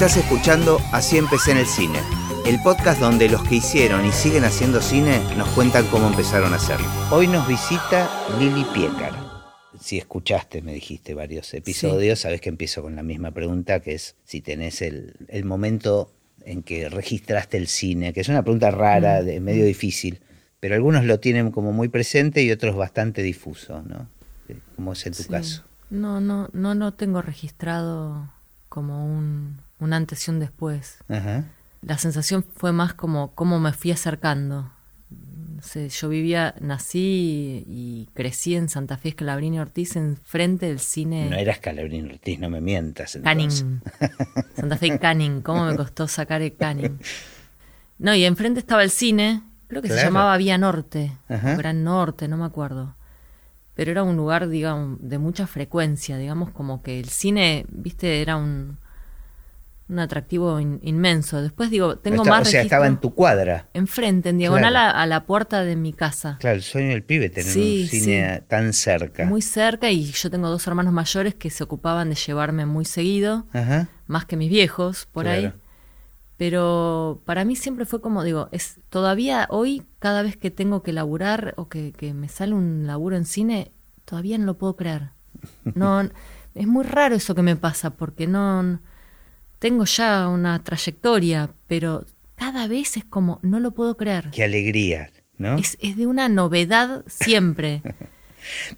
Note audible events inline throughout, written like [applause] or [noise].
Estás escuchando Así empecé en el cine, el podcast donde los que hicieron y siguen haciendo cine nos cuentan cómo empezaron a hacerlo. Hoy nos visita Lili Piecar. Si escuchaste, me dijiste varios episodios, sabes que empiezo con la misma pregunta, que es si tenés el, el momento en que registraste el cine, que es una pregunta rara, Mm. de, medio difícil, pero algunos lo tienen como muy presente y otros bastante difuso, ¿no? Como es en tu Sí. caso. No, no, no lo tengo registrado como un, un antes y un después. Ajá. La sensación fue más como cómo me fui acercando. No sé, yo vivía, nací y crecí en Santa Fe Escalabrini Ortiz, enfrente del cine No eras Calabrín Ortiz, no me mientas. entonces. Canning. [laughs] Santa Fe Canning. ¿Cómo me costó sacar el Canning? No, y enfrente estaba el cine, creo que se llamaba Vía Norte, Ajá. Gran Norte, no me acuerdo. Pero era un lugar, digamos, de mucha frecuencia, digamos, como que el cine, viste, era un, un atractivo in- inmenso. Después digo, tengo Está- más O sea, estaba en tu cuadra. enfrente, en diagonal Claro. a, a la puerta de mi casa. Claro, el sueño del pibe, tener Sí, un cine sí. tan cerca. Muy cerca y yo tengo dos hermanos mayores que se ocupaban de llevarme muy seguido. Ajá. más que mis viejos por ahí. Pero para mí siempre fue como, digo, es todavía hoy, cada vez que tengo que laburar o que, que me sale un laburo en cine, todavía no lo puedo creer. No, [laughs] es muy raro eso que me pasa, porque no tengo ya una trayectoria, pero cada vez es como, no lo puedo creer. Qué alegría, ¿no? Es, es de una novedad siempre. [laughs]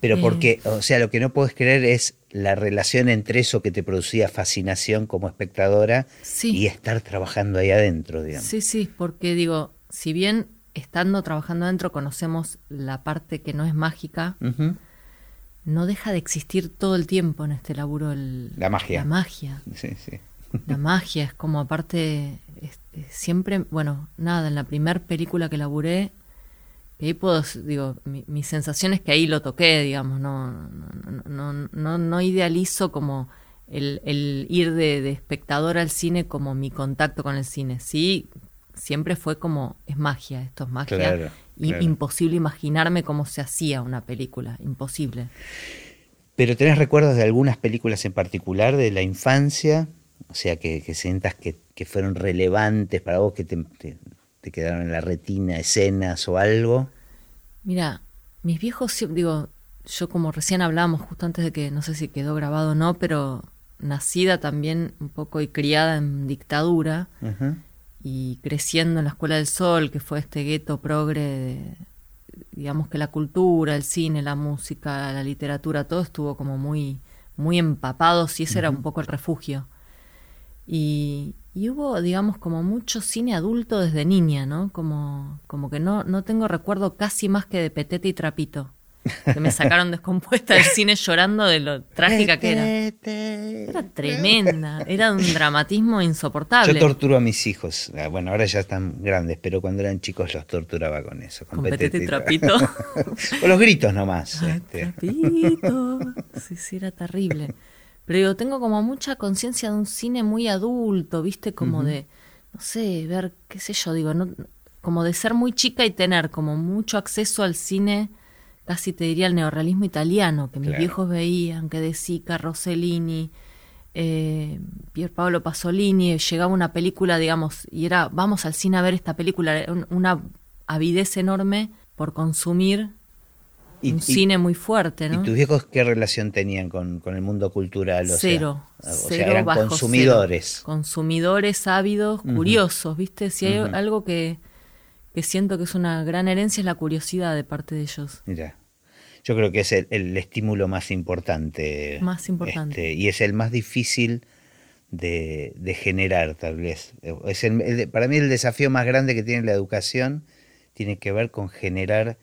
Pero eh, porque, o sea, lo que no puedes creer es la relación entre eso que te producía fascinación como espectadora Sí. y estar trabajando ahí adentro, digamos. Sí, sí, porque digo, si bien estando trabajando adentro conocemos la parte que no es mágica, no deja de existir todo el tiempo en este laburo el- La magia. La magia. Sí, sí. La magia es como aparte, es- es siempre, bueno, nada, en la primer película que laburé, ahí puedo, digo, mi, mi sensación es que ahí lo toqué, digamos, no, no, no, no, no, no idealizo como el, el ir de, de espectador al cine como mi contacto con el cine. Sí, siempre fue como, es magia, esto es magia. Claro, y- claro. Imposible imaginarme cómo se hacía una película, imposible. Pero tenés recuerdos de algunas películas en particular de la infancia, o sea, que, que sientas que, que fueron relevantes para vos, que te, te- te quedaron en la retina escenas o algo. Mira, mis viejos, digo, yo como recién hablábamos justo antes de que, no sé si quedó grabado o no, pero nacida también un poco y criada en dictadura y creciendo en la Escuela del Sol, que fue este gueto progre, de- digamos que la cultura, el cine, la música, la literatura, todo estuvo como muy, muy empapados y ese era un poco el refugio. Y, y hubo, digamos, como mucho cine adulto desde niña, ¿no? Como, como que no, no tengo recuerdo casi más que de Petete y Trapito. Que me sacaron [laughs] descompuesta del cine llorando de lo trágica que era. Era tremenda, era un dramatismo insoportable. Yo torturo a mis hijos. Ah, Bueno, ahora ya están grandes, pero cuando eran chicos los torturaba con eso. Con Petete y Trapito. [laughs] o los gritos nomás. Ay, este. Trapito. Sí, sí, era terrible. Pero digo, tengo como mucha conciencia de un cine muy adulto, ¿viste? Como de, no sé, ver, qué sé yo, digo, no, como de ser muy chica y tener como mucho acceso al cine, casi te diría el neorrealismo italiano, que mis Claro. viejos veían, que de Sica, Rossellini, eh, Pier Paolo Pasolini, llegaba una película, digamos, y era, vamos al cine a ver esta película, una avidez enorme por consumir Y- un y- cine muy fuerte, ¿no? ¿Y tus viejos qué relación tenían con, con el mundo cultural? O sea, cero, o sea, eran bajo consumidores. cero. Consumidores ávidos, curiosos, ¿viste? Si hay algo que, que siento que es una gran herencia es la curiosidad de parte de ellos. Mira, yo creo que es el, el estímulo más importante. Más importante. este, y es el más difícil de, de generar, tal vez. Es el- el- para mí el desafío más grande que tiene la educación tiene que ver con generar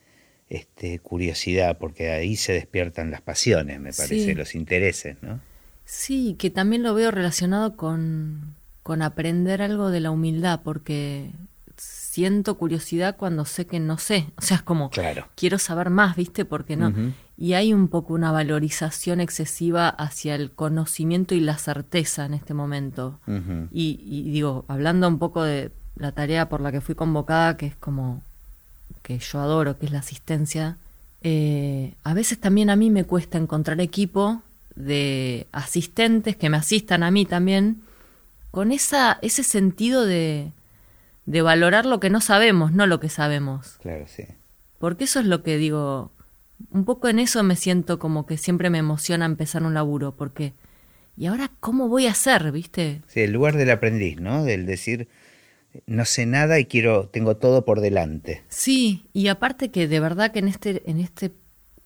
este, curiosidad, porque ahí se despiertan las pasiones, me parece, Sí. los intereses, ¿no? Sí, que también lo veo relacionado con, con aprender algo de la humildad, porque siento curiosidad cuando sé que no sé. O sea, es como, Claro. quiero saber más, ¿viste? Porque no. Y hay un poco una valorización excesiva hacia el conocimiento y la certeza en este momento. Y digo, hablando un poco de la tarea por la que fui convocada, que es como que yo adoro, que es la asistencia, eh, a veces también a mí me cuesta encontrar equipo de asistentes que me asistan a mí también con esa, ese sentido de, de valorar lo que no sabemos, no lo que sabemos. Claro, sí. Porque eso es lo que digo, un poco en eso me siento como que siempre me emociona empezar un laburo, porque ¿y ahora cómo voy a hacer, viste? Sí, el lugar del aprendiz, ¿no? Del decir, no sé nada y quiero, tengo todo por delante. Sí, y aparte que de verdad que en este, en este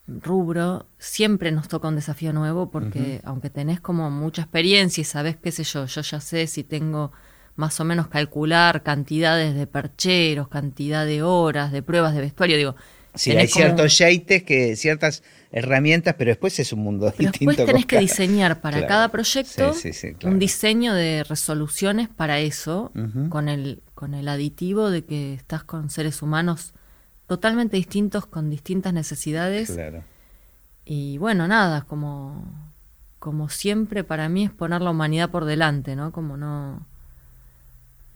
rubro siempre nos toca un desafío nuevo, porque aunque tenés como mucha experiencia y sabés, qué sé yo, yo ya sé si tengo más o menos calcular cantidades de percheros, cantidad de horas, de pruebas de vestuario, digo, Sí, hay ciertos yaites, que, ciertas herramientas, pero después es un mundo pero distinto. Después tenés que diseñar para cada proyecto un diseño de resoluciones para eso, con, el, con el aditivo de que estás con seres humanos totalmente distintos, con distintas necesidades. Claro. Y bueno, nada, como, como siempre para mí es poner la humanidad por delante, ¿no? Como no...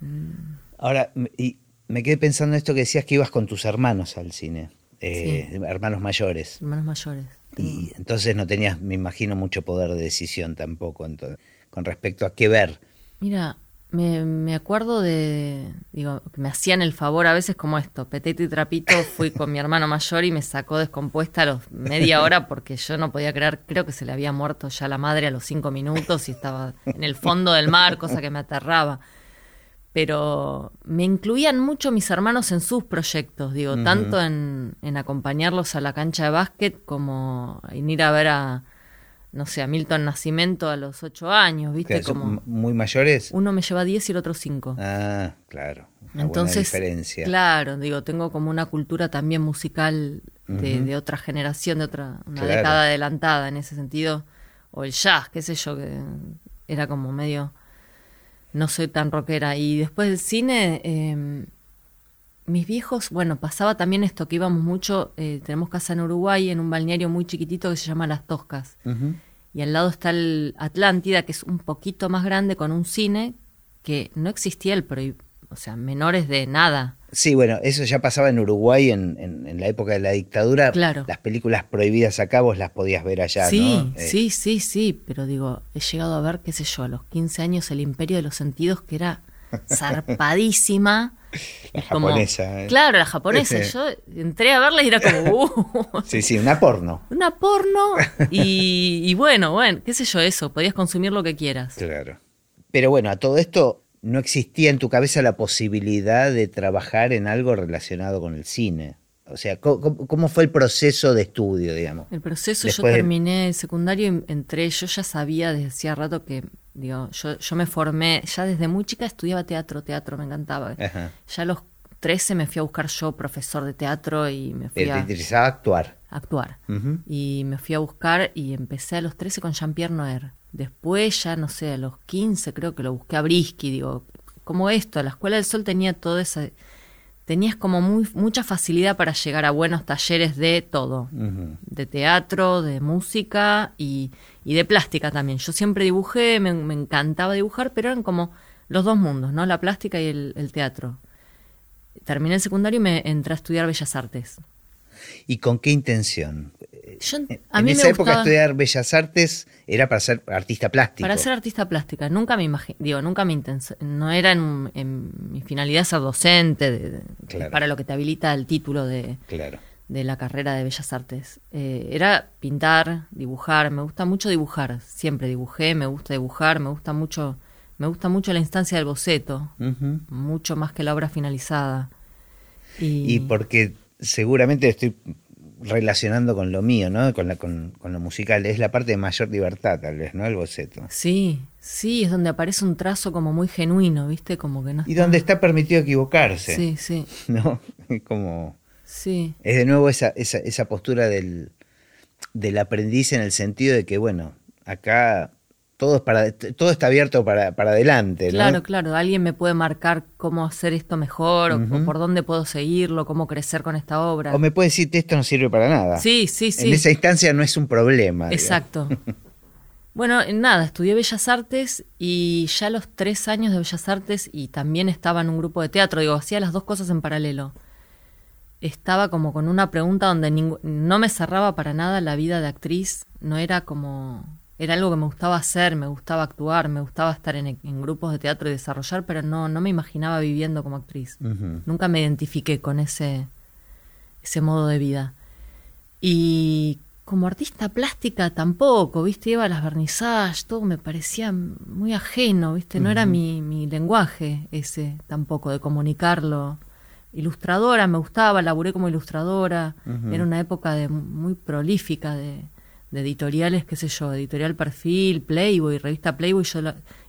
Mm. Ahora, y me quedé pensando en esto que decías que ibas con tus hermanos al cine. Eh, hermanos mayores. Hermanos mayores. Y entonces no tenías, me imagino, mucho poder de decisión tampoco entonces, con respecto a qué ver. Mira, me, me, acuerdo de, digo, que me hacían el favor a veces como esto, Petete y Trapito, fui con mi [laughs] hermano mayor y me sacó descompuesta a los media hora porque yo no podía creer, creo que se le había muerto ya la madre a los cinco minutos y estaba en el fondo del mar, cosa que me aterraba pero me incluían mucho mis hermanos en sus proyectos, digo, tanto en, acompañarlos a la cancha de básquet como en ir a ver a, no sé, a Milton Nacimiento a los ocho años, ¿viste? Como, ¿Muy mayores? Uno me lleva diez y el otro cinco. Ah, claro. Una Entonces, buena diferencia. claro, digo, tengo como una cultura también musical de, otra generación, de otra, una década adelantada en ese sentido, o el jazz, qué sé yo, que era como medio no soy tan rockera. Y después del cine, em, mis viejos, bueno, pasaba también esto, que íbamos mucho, eh, tenemos casa en Uruguay, en un balneario muy chiquitito que se llama Las Toscas. Y al lado está el Atlántida, que es un poquito más grande, con un cine que no existía el o sea, menores de nada. Sí, bueno, eso ya pasaba en Uruguay en, en, la época de la dictadura. Claro. Las películas prohibidas acá vos las podías ver allá, sí, ¿no? Eh, sí, sí, sí, pero digo, he llegado a ver, qué sé yo, a los 15 años el Imperio de los Sentidos, que era zarpadísima. [laughs] la japonesa. ¿eh? Claro, la japonesa. [laughs] Yo entré a verla y era como... Uh, [laughs] sí, sí, una porno. Una porno y, y bueno, bueno, qué sé yo, eso, podías consumir lo que quieras. Claro. Pero bueno, a todo esto no existía en tu cabeza la posibilidad de trabajar en algo relacionado con el cine. O sea, ¿cómo, fue el proceso de estudio, digamos? El proceso, yo terminé el secundario y entré, yo ya sabía desde hacía rato que, digo, yo, yo me formé, ya desde muy chica estudiaba teatro, teatro me encantaba. Ya a los 13 me fui a buscar yo profesor de teatro y me fui a... ¿Te interesaba actuar? Actuar. Y me fui a buscar y empecé a los 13 con Jean-Pierre Noer. Después ya, no sé, a los 15 creo que lo busqué a Brisky, digo, como esto, la Escuela del Sol tenía todo esa... Tenías como muy, mucha facilidad para llegar a buenos talleres de todo, de teatro, de música y, de plástica también. Yo siempre dibujé, me, encantaba dibujar, pero eran como los dos mundos, ¿no? La plástica y el, el teatro. Terminé el secundario y me entré a estudiar Bellas Artes. ¿Y con qué intención? Yo, a en esa época estudiar bellas artes era para ser artista plástico. Para ser artista plástica. Nunca me imaginé, digo, nunca me no era en, mi finalidad ser docente, para lo que te habilita el título de, de la carrera de bellas artes. Eh, era pintar, dibujar. Me gusta mucho dibujar. Siempre dibujé, me gusta dibujar, me gusta mucho, me gusta mucho la instancia del boceto, mucho más que la obra finalizada. Y, y porque seguramente estoy relacionando con lo mío, ¿no? Con, la, con, lo musical. Es la parte de mayor libertad, tal vez, ¿no? El boceto. Sí, sí, es donde aparece un trazo como muy genuino, ¿viste? Como que no Y donde está permitido equivocarse. Sí, sí. [laughs] ¿No? Como... Sí. Es de nuevo esa, esa, esa postura del, del aprendiz en el sentido de que, bueno, acá todo, para, todo está abierto para, para adelante. Claro, claro. Alguien me puede marcar cómo hacer esto mejor, o, por dónde puedo seguirlo, cómo crecer con esta obra. O me puede decir que esto no sirve para nada. Sí, sí, sí. En esa instancia no es un problema. Exacto. [laughs] bueno, nada, estudié Bellas Artes y ya a los tres años de Bellas Artes y también estaba en un grupo de teatro, digo, hacía las dos cosas en paralelo. Estaba como con una pregunta donde no me cerraba para nada la vida de actriz, no era como era algo que me gustaba hacer, me gustaba actuar, me gustaba estar en, grupos de teatro y desarrollar, pero no, no me imaginaba viviendo como actriz. Nunca me identifiqué con ese, ese modo de vida. Y como artista plástica tampoco, ¿viste? Iba a las vernizajes, todo me parecía muy ajeno, ¿viste? No era mi, mi lenguaje ese tampoco, de comunicarlo. Ilustradora, me gustaba, laburé como ilustradora. Era una época de, muy prolífica de, de editoriales, qué sé yo, editorial Perfil, Playboy, revista Playboy, yo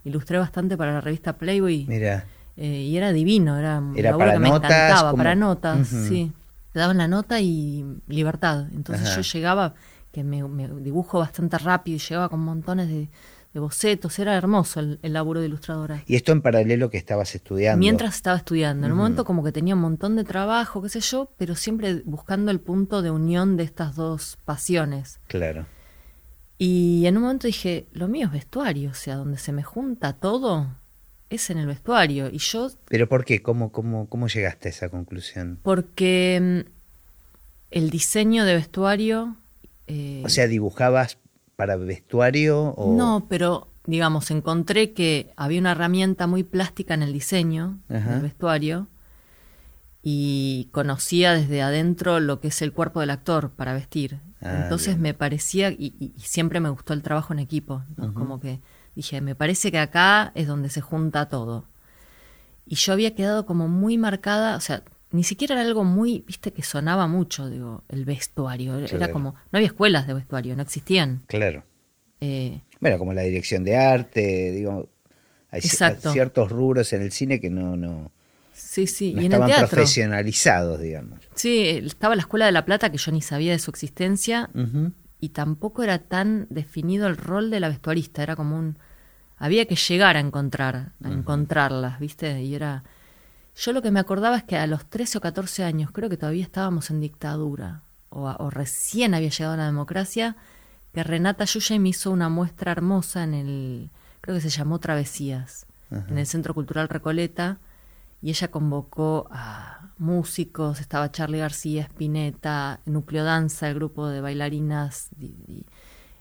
ilustré bastante para la revista Playboy. Mira. Eh, y era divino, era, era para que me encantaba, para notas, sí. Te daban la nota y libertad. Entonces yo llegaba, que me, dibujo bastante rápido y llegaba con montones de, bocetos, era hermoso el, laburo de ilustradora. ¿Y esto en paralelo que estabas estudiando? Mientras estaba estudiando, en un momento como que tenía un montón de trabajo, qué sé yo, pero siempre buscando el punto de unión de estas dos pasiones. Claro. Y en un momento dije, lo mío es vestuario, o sea, donde se me junta todo es en el vestuario. Y yo... ¿Pero por qué? ¿Cómo, cómo, cómo llegaste a esa conclusión? Porque mm, el diseño de vestuario... Eh, o sea, dibujabas para vestuario o... No, pero digamos, encontré que había una herramienta muy plástica en el diseño del vestuario y conocía desde adentro lo que es el cuerpo del actor para vestir. Ah, Entonces me parecía, y, siempre me gustó el trabajo en equipo, como que dije, me parece que acá es donde se junta todo. Y yo había quedado como muy marcada, o sea, ni siquiera era algo muy, viste, que sonaba mucho, digo, el vestuario. Era como, no había escuelas de vestuario, no existían. Claro. Eh, bueno, como la dirección de arte, digo, hay ciertos rubros en el cine que no, no, Sí, sí. y estaban profesionalizados, digamos. Sí, estaba la Escuela de La Plata, que yo ni sabía de su existencia, y tampoco era tan definido el rol de la vestuarista, era como un... Había que llegar a encontrar, a encontrarlas, ¿viste? Y era... Yo lo que me acordaba es que a los 13 o 14 años, creo que todavía estábamos en dictadura, o, recién había llegado la democracia, que Renata Yuya me hizo una muestra hermosa en el, creo que se llamó Travesías, en el Centro Cultural Recoleta, y ella convocó a músicos, estaba Charlie García, Spinetta, Núcleo Danza, el grupo de bailarinas,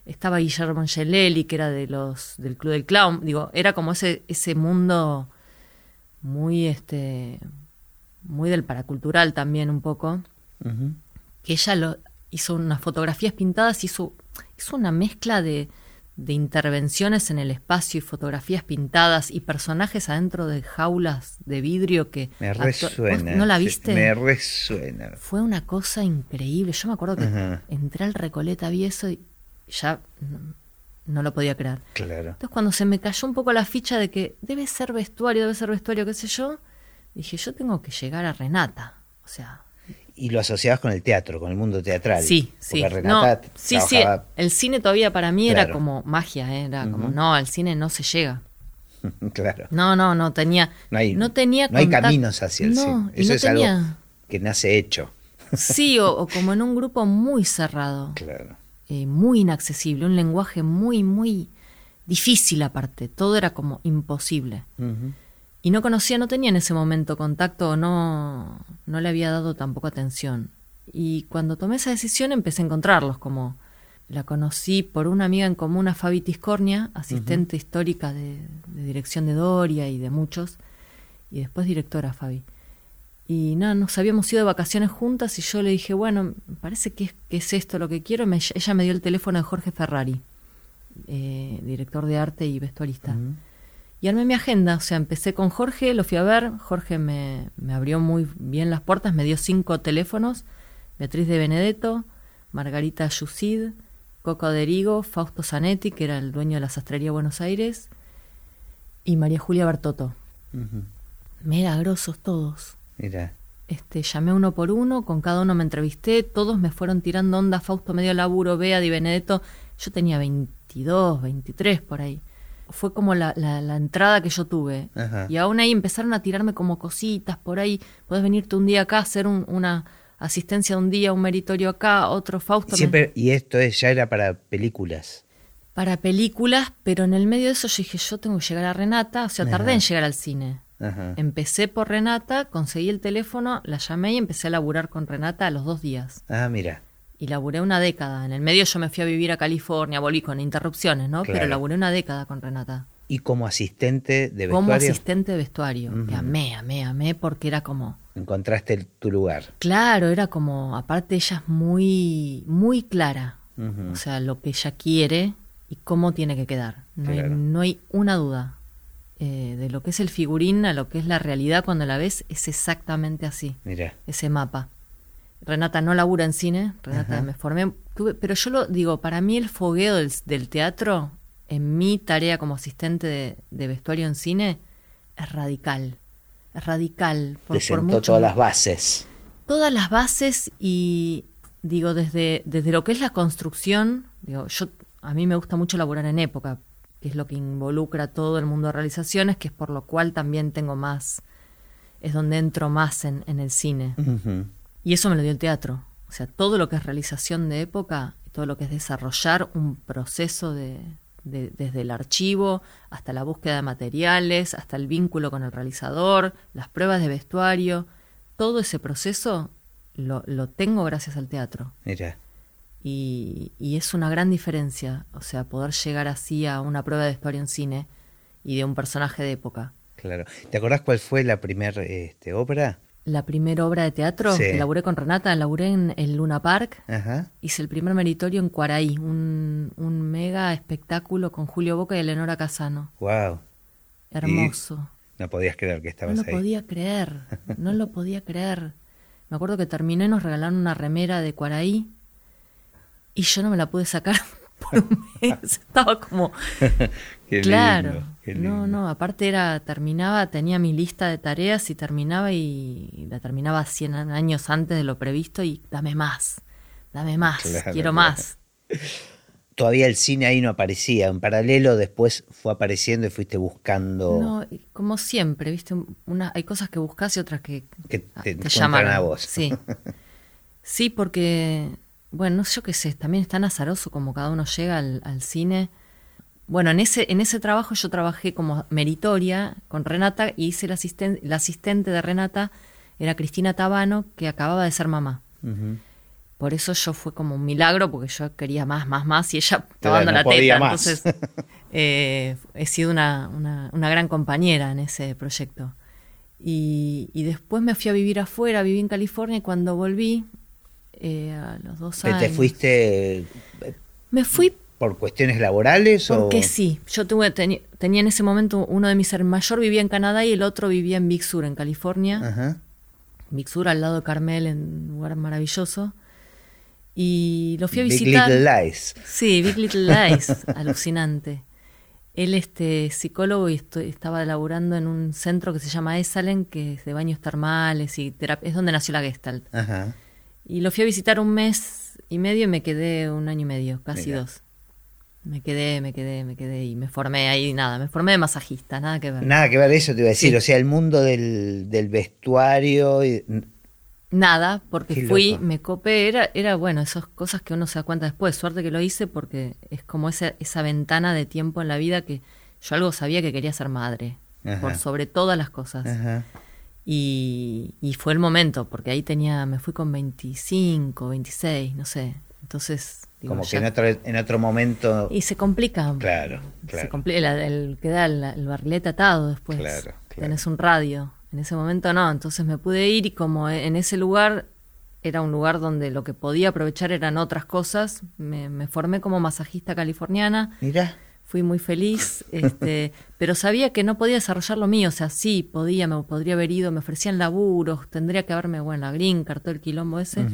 estaba Guillermo Angelelli, que era de los del Club del Clown, digo, era como ese, ese mundo muy este muy del paracultural también un poco, que ella lo, hizo unas fotografías pintadas, hizo, hizo una mezcla de de intervenciones en el espacio y fotografías pintadas y personajes adentro de jaulas de vidrio que... Me resuena. ¿No la viste? Me resuena. Fue una cosa increíble. Yo me acuerdo que entré al Recoleta, vi eso y ya no, lo podía creer. Claro. Entonces cuando se me cayó un poco la ficha de que debe ser vestuario, debe ser vestuario, qué sé yo, dije, yo tengo que llegar a Renata. O sea, y lo asociabas con el teatro, con el mundo teatral. Sí, sí. sí, sí. El cine todavía para mí era como magia, ¿eh? era como, no, al cine no se llega. [laughs] claro. No, no, no tenía. No, hay, no tenía no hay caminos hacia el cine. Eso es algo que nace hecho. sí, o, como en un grupo muy cerrado. Claro. Eh, muy inaccesible, un lenguaje muy, muy difícil aparte. Todo era como imposible y no conocía, no tenía en ese momento contacto, no, no le había dado tampoco atención. Y cuando tomé esa decisión empecé a encontrarlos, como la conocí por una amiga en común, a Fabi Tiscornia, asistente histórica de, dirección de Doria y de muchos, y después directora Fabi. Y nada, nos habíamos ido de vacaciones juntas y yo le dije, bueno, parece que es, que es esto lo que quiero. ella me dio el teléfono de Jorge Ferrari, eh, director de arte y vestuarista. Y armé mi agenda, o sea, empecé con Jorge, lo fui a ver, Jorge me, abrió muy bien las puertas, me dio cinco teléfonos, Beatriz de Benedetto, Margarita Yusid, Coco Derigo, Fausto Zanetti, que era el dueño de la sastrería Buenos Aires, y María Julia Bertotto. Mira, grosos todos. Mira. Este, llamé uno por uno, con cada uno me entrevisté, todos me fueron tirando onda, Fausto medio laburo, Bea, Di Benedetto, yo tenía 22, 23 por ahí fue como la, la, entrada que yo tuve. Y aún ahí empezaron a tirarme como cositas por ahí. Puedes venirte un día acá, hacer una asistencia un día, un meritorio acá, otro Fausto. Siempre, y esto es, ya era para películas. Para películas, pero en el medio de eso yo dije, yo tengo que llegar a Renata, o sea, tardé en llegar al cine. Empecé por Renata, conseguí el teléfono, la llamé y empecé a laburar con Renata a los dos días. Ah, mira. y laburé una década. En el medio yo me fui a vivir a California, volví con interrupciones, ¿no? Claro. Pero laburé una década con Renata. Y como asistente de vestuario, Como asistente de vestuario. Que amé, amé, amé, porque era como. encontraste el- tu lugar. Claro, era como. Aparte, ella es muy, muy clara. O sea, lo que ella quiere y cómo tiene que quedar. No, Claro. hay, no hay una duda. Eh, de lo que es el figurín a lo que es la realidad cuando la ves, es exactamente así. Mira, ese mapa. Renata no labura en cine, Renata Ajá. me formé, tuve- pero yo lo digo, para mí el fogueo del, del teatro, en mi tarea como asistente de, de vestuario en cine, es radical. Es radical. te sentó todas las bases. todas las bases y digo, desde, desde lo que es la construcción, digo, yo a mí me gusta mucho laburar en época, que es lo que involucra todo el mundo de realizaciones, que es por lo cual también tengo más, es donde entro más en, en el cine. Y eso me lo dio el teatro. O sea, todo lo que es realización de época, todo lo que es desarrollar un proceso de, de- desde el archivo hasta la búsqueda de materiales, hasta el vínculo con el realizador, las pruebas de vestuario, todo ese proceso lo, lo tengo gracias al teatro. Mira, Y, y es una gran diferencia, o sea, poder llegar así a una prueba de vestuario en cine y de un personaje de época. claro. ¿Te acordás cuál fue la primera este, obra? La primera obra de teatro Sí. que laburé con Renata, laburé en el Luna Park, Ajá. Hice el primer meritorio en Cuaraí, un, un mega espectáculo con Julio Boca y Eleonora Casano. Wow. Hermoso. No podías creer que No estabas lo ahí. podía creer, no lo podía creer. [laughs] Me acuerdo que terminé y nos regalaron una remera de Cuaraí y yo no me la pude sacar [laughs] por un mes. Estaba como, [laughs] Qué claro. lindo, qué No, lindo. no, aparte era, terminaba, tenía mi lista de tareas y terminaba y la terminaba 100 años antes de lo previsto y dame más, dame más, Claro, quiero claro. más. Todavía el cine ahí no aparecía. En paralelo después fue apareciendo y fuiste buscando No, como siempre, viste, una, hay cosas que buscas y otras que que ah, te, te llaman a vos. Sí. [laughs] Sí, porque, bueno, yo qué sé, también es tan azaroso como cada uno llega al, al cine. Bueno, en ese, en ese trabajo yo trabajé como meritoria con Renata y hice la, asisten- la asistente de Renata, era Cristina Tabano, que acababa de ser mamá. Por eso yo fue como un milagro, porque yo quería más, más, más, y ella no la teta. más. Entonces, eh, he sido una, una, una gran compañera en ese proyecto. Y, y después me fui a vivir afuera, viví en California, y cuando volví, eh, a los dos ¿Te, años... te fuiste eh, Me fui por cuestiones laborales o porque sí. Yo tuve, tenía en ese momento uno de mis hermanos mayor vivía en Canadá y el otro vivía en Big Sur, en California. Ajá. Big Sur al lado de Carmel, en un lugar maravilloso. Y lo fui a Big visitar. Little Lies. Sí, Big Little Lies, [laughs] alucinante. Él este psicólogo y estaba laburando en un centro que se llama Esalen, que es de baños termales y terapia, es donde nació la Gestalt. Ajá. Y lo fui a visitar un mes y medio y me quedé un año y medio, casi Mira. dos. Me quedé, me quedé, me quedé y me formé ahí, nada, me formé de masajista, nada que ver. Nada que ver eso te iba a decir, Sí. o sea, el mundo del, del vestuario y- Nada, porque fui, me copé, era, era bueno, esas cosas que uno se da cuenta después. Suerte que lo hice porque es como esa, esa ventana de tiempo en la vida que yo algo sabía que quería ser madre, Ajá. por sobre todas las cosas. Ajá. Y, y fue el momento, porque ahí tenía, me fui con 25, 26, no sé. Entonces, digo, Como que en otro, en otro momento. Y se complica. Claro, Se claro. complica, el, el- queda el, el barrilete atado después. Claro, claro. Tenés un radio. En ese momento no, entonces me pude ir y como en ese lugar era un lugar donde lo que podía aprovechar eran otras cosas, me, me formé como masajista californiana, Mira, fui muy feliz, [laughs] este, pero sabía que no podía desarrollar lo mío, o sea, sí, podía, me podría haber ido, me ofrecían laburos, tendría que haberme, bueno, la green card, todo el quilombo ese,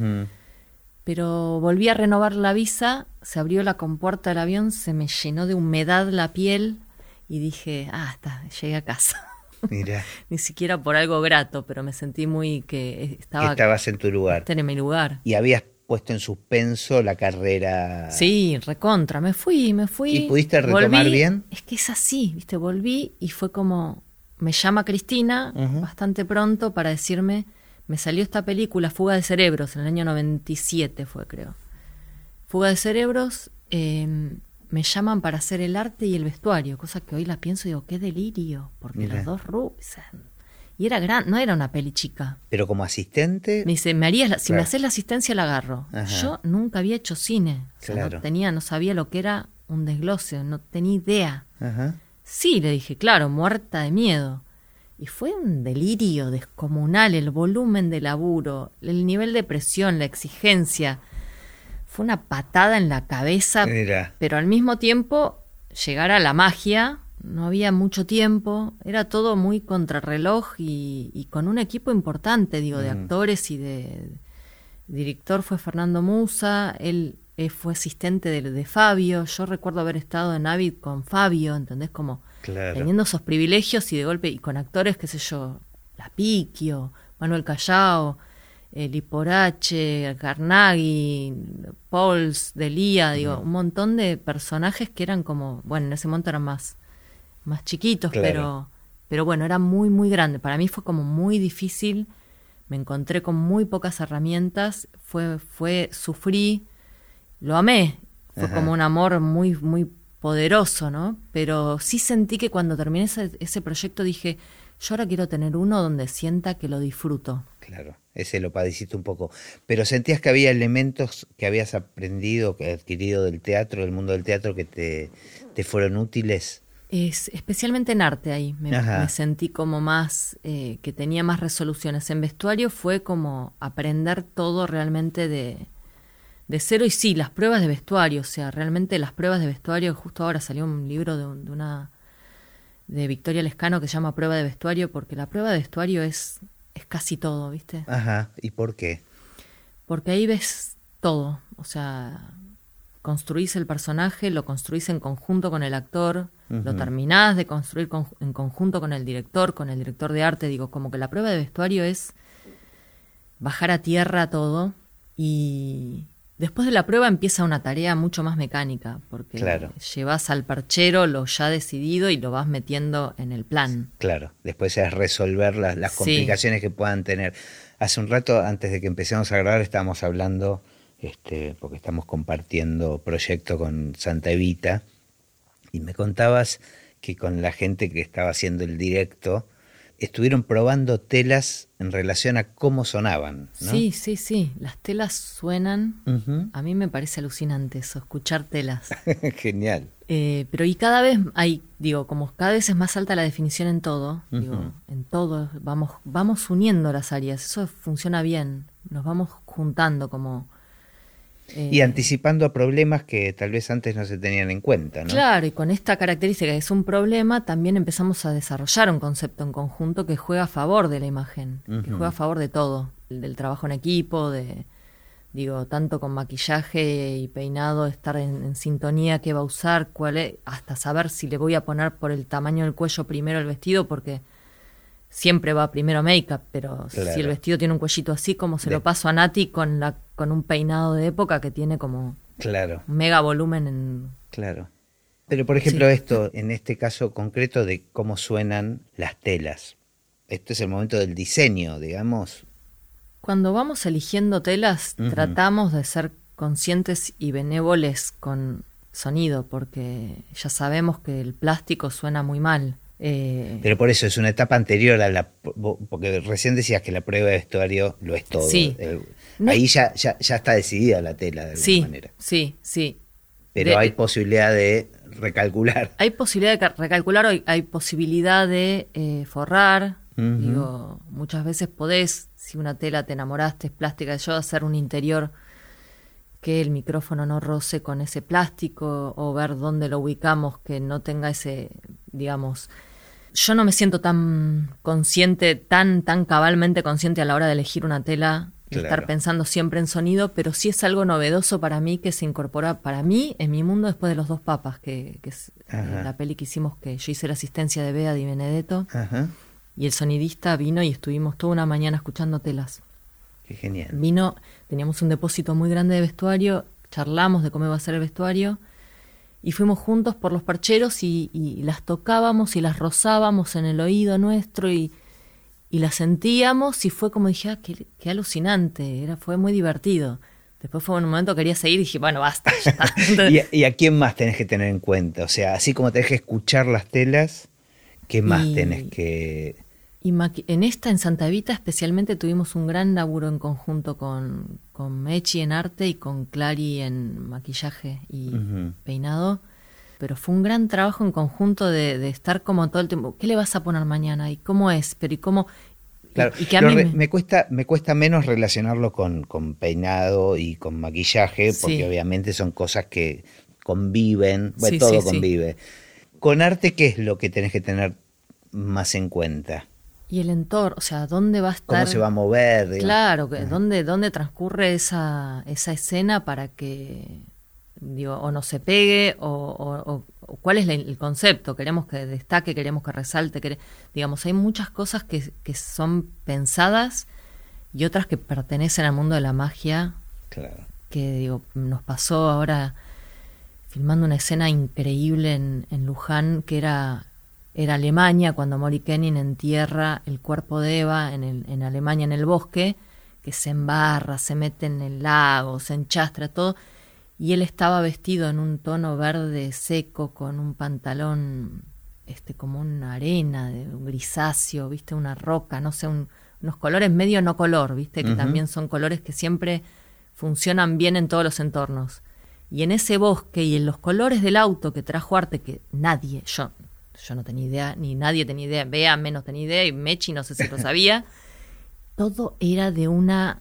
pero volví a renovar la visa, se abrió la compuerta del avión, se me llenó de humedad la piel y dije, ah, está, llegué a casa. [laughs] mira, Ni siquiera por algo grato, pero me sentí muy que estaba estabas en tu lugar. en mi lugar. Y habías puesto en suspenso la carrera. Sí, recontra, me fui, me fui. ¿Y pudiste retomar Volví, bien? Es que es así, viste, volví y fue como, me llama Cristina bastante pronto para decirme, me salió esta película, Fuga de Cerebros, en el año 97 fue, creo. Fuga de Cerebros, eh, me llaman para hacer el arte y el vestuario, cosa que hoy la pienso y digo, qué delirio, porque Mira. los dos Rubsen. Y era gran, no era una peli chica. Pero como asistente. Me dice, me harías la- si me haces la asistencia la agarro. Ajá. Yo nunca había hecho cine. O sea, Claro. no tenía, no sabía lo que era un desglose, no tenía idea. Ajá. Sí, le dije, claro, muerta de miedo. Y fue un delirio descomunal, el volumen de laburo, el nivel de presión, la exigencia. Fue una patada en la cabeza, Mira. pero al mismo tiempo llegar a la magia, no había mucho tiempo, era todo muy contrarreloj y, y con un equipo importante, digo, de actores y de... Director fue Fernando Musa, él eh, fue asistente de, de Fabio, yo recuerdo haber estado en Avid con Fabio, ¿entendés? Como Claro. teniendo esos privilegios y de golpe, y con actores, qué sé yo, La Piquio, Manuel Callao, eh, Liporache, Carnaghi, Pauls, Delía, digo, un montón de personajes que eran como, bueno, en ese momento eran más, más chiquitos, Claro. pero, pero bueno, era muy, muy grande. Para mí fue como muy difícil, me encontré con muy pocas herramientas, fue, fue, sufrí, lo amé, fue Ajá. como un amor muy, muy poderoso, ¿no? Pero sí sentí que cuando terminé ese, ese proyecto dije, yo ahora quiero tener uno donde sienta que lo disfruto. Claro, ese lo padeciste un poco. Pero sentías que había elementos que habías aprendido, que adquirido del teatro, del mundo del teatro, que te, te fueron útiles. Es, especialmente en arte ahí, me, sentí como más, eh, que tenía más resoluciones. En vestuario fue como aprender todo realmente de, de cero y sí, las pruebas de vestuario, o sea, realmente las pruebas de vestuario, justo ahora salió un libro de, un- de una de Victoria Lescano que se llama Prueba de vestuario, porque la prueba de vestuario es, es casi todo, ¿viste? Ajá, ¿y por qué? Porque ahí ves todo, o sea, construís el personaje, lo construís en conjunto con el actor, lo terminás de construir con- en conjunto con el director, con el director de arte, digo, como que la prueba de vestuario es bajar a tierra todo y después de la prueba empieza una tarea mucho más mecánica, porque Claro. llevas al perchero lo ya decidido y lo vas metiendo en el plan. Claro, después es resolver las, las Sí. complicaciones que puedan tener. Hace un rato, antes de que empecemos a grabar, estábamos hablando, este, porque estamos compartiendo proyecto con Santa Evita, y me contabas que con la gente que estaba haciendo el directo, estuvieron probando telas en relación a cómo sonaban. ¿no? Sí, sí, sí, las telas suenan. A mí me parece alucinante eso, escuchar telas. [laughs] Genial. Eh, pero y cada vez hay, digo, como cada vez es más alta la definición en todo, digo, en todo, vamos, vamos uniendo las áreas, eso funciona bien, nos vamos juntando como... eh, Y anticipando a problemas que tal vez antes no se tenían en cuenta, ¿no? Claro, y con esta característica que es un problema, también empezamos a desarrollar un concepto en conjunto que juega a favor de la imagen, que juega a favor de todo, el del trabajo en equipo, de, digo, tanto con maquillaje y peinado, estar en, en sintonía, qué va a usar, cuál es, hasta saber si le voy a poner por el tamaño del cuello primero el vestido, porque siempre va primero make-up, pero si el vestido tiene un cuellito así, como se De- lo paso a Nati con, la, con un peinado de época que tiene como Claro. mega volumen en Claro. Pero por ejemplo Sí. esto, en este caso concreto de cómo suenan las telas. Este es el momento del diseño, digamos. Cuando vamos eligiendo telas, tratamos de ser conscientes y benévoles con sonido, porque ya sabemos que el plástico suena muy mal. Eh, Pero por eso es una etapa anterior a la... Porque recién decías que la prueba de vestuario lo es todo. Sí. Eh, No Ahí ya, ya, ya está decidida la tela de alguna sí, manera. sí, sí. Pero De- hay posibilidad de recalcular. Hay posibilidad de ca- recalcular, hay, hay posibilidad de eh, forrar. Digo, muchas veces podés, si una tela te enamoraste, es plástica, yo hacer un interior que el micrófono no roce con ese plástico o ver dónde lo ubicamos que no tenga ese, digamos, yo no me siento tan consciente, tan, tan cabalmente consciente a la hora de elegir una tela y Claro. estar pensando siempre en sonido, pero sí es algo novedoso para mí que se incorpora para mí en mi mundo después de los dos papas, que, que es eh, Ajá. la peli que hicimos, que yo hice la asistencia de Bea Di Benedetto, Ajá. y el sonidista vino y estuvimos toda una mañana escuchando telas. Qué genial. Vino, teníamos un depósito muy grande de vestuario, charlamos de cómo iba a ser el vestuario y fuimos juntos por los parcheros y, y las tocábamos y las rozábamos en el oído nuestro y, y las sentíamos y fue como dije, ah, qué, qué alucinante, era, fue muy divertido. Después fue un momento que quería seguir y dije, bueno, basta, ya está. Entonces, [laughs] ¿Y, a- y a quién más tenés que tener en cuenta? O sea, así como tenés que escuchar las telas, ¿qué más Y- tenés que...? Y en esta, en Santa Evita, especialmente tuvimos un gran laburo en conjunto con, con Mechi en arte y con Clary en maquillaje y peinado. Pero fue un gran trabajo en conjunto de, estar como todo el tiempo. ¿Qué le vas a poner mañana? ¿Y cómo es? Pero ¿y cómo? Claro, y, que a mí me... cuesta me cuesta menos relacionarlo con, con peinado y con maquillaje, porque obviamente son cosas que conviven, bueno, todo convive. Con arte, ¿qué es lo que tenés que tener más en cuenta? Y el entorno, o sea, ¿dónde va a estar? ¿Cómo se va a mover? Claro, ¿dónde, ¿dónde transcurre esa, esa escena para que, digo, o no se pegue, o, cuál es el concepto? ¿Queremos que destaque, queremos que resalte? digamos, hay muchas cosas que, que son pensadas y otras que pertenecen al mundo de la magia. Claro. Que, digo, nos pasó ahora filmando una escena increíble en, en Luján, que era era Alemania, cuando Mori Kenin entierra el cuerpo de Eva en, el, en Alemania, en el bosque, que se embarra, se mete en el lago, se enchastra todo, y él estaba vestido en un tono verde seco, con un pantalón este como una arena, de un grisáceo, viste, una roca, no sé, unos colores medio no color, viste, que también son colores que siempre funcionan bien en todos los entornos. Y en ese bosque y en los colores del auto que trajo arte, que nadie, yo yo no tenía idea, ni nadie tenía idea, Bea menos tenía idea, y Mechi no sé si lo sabía. [laughs] Todo era de una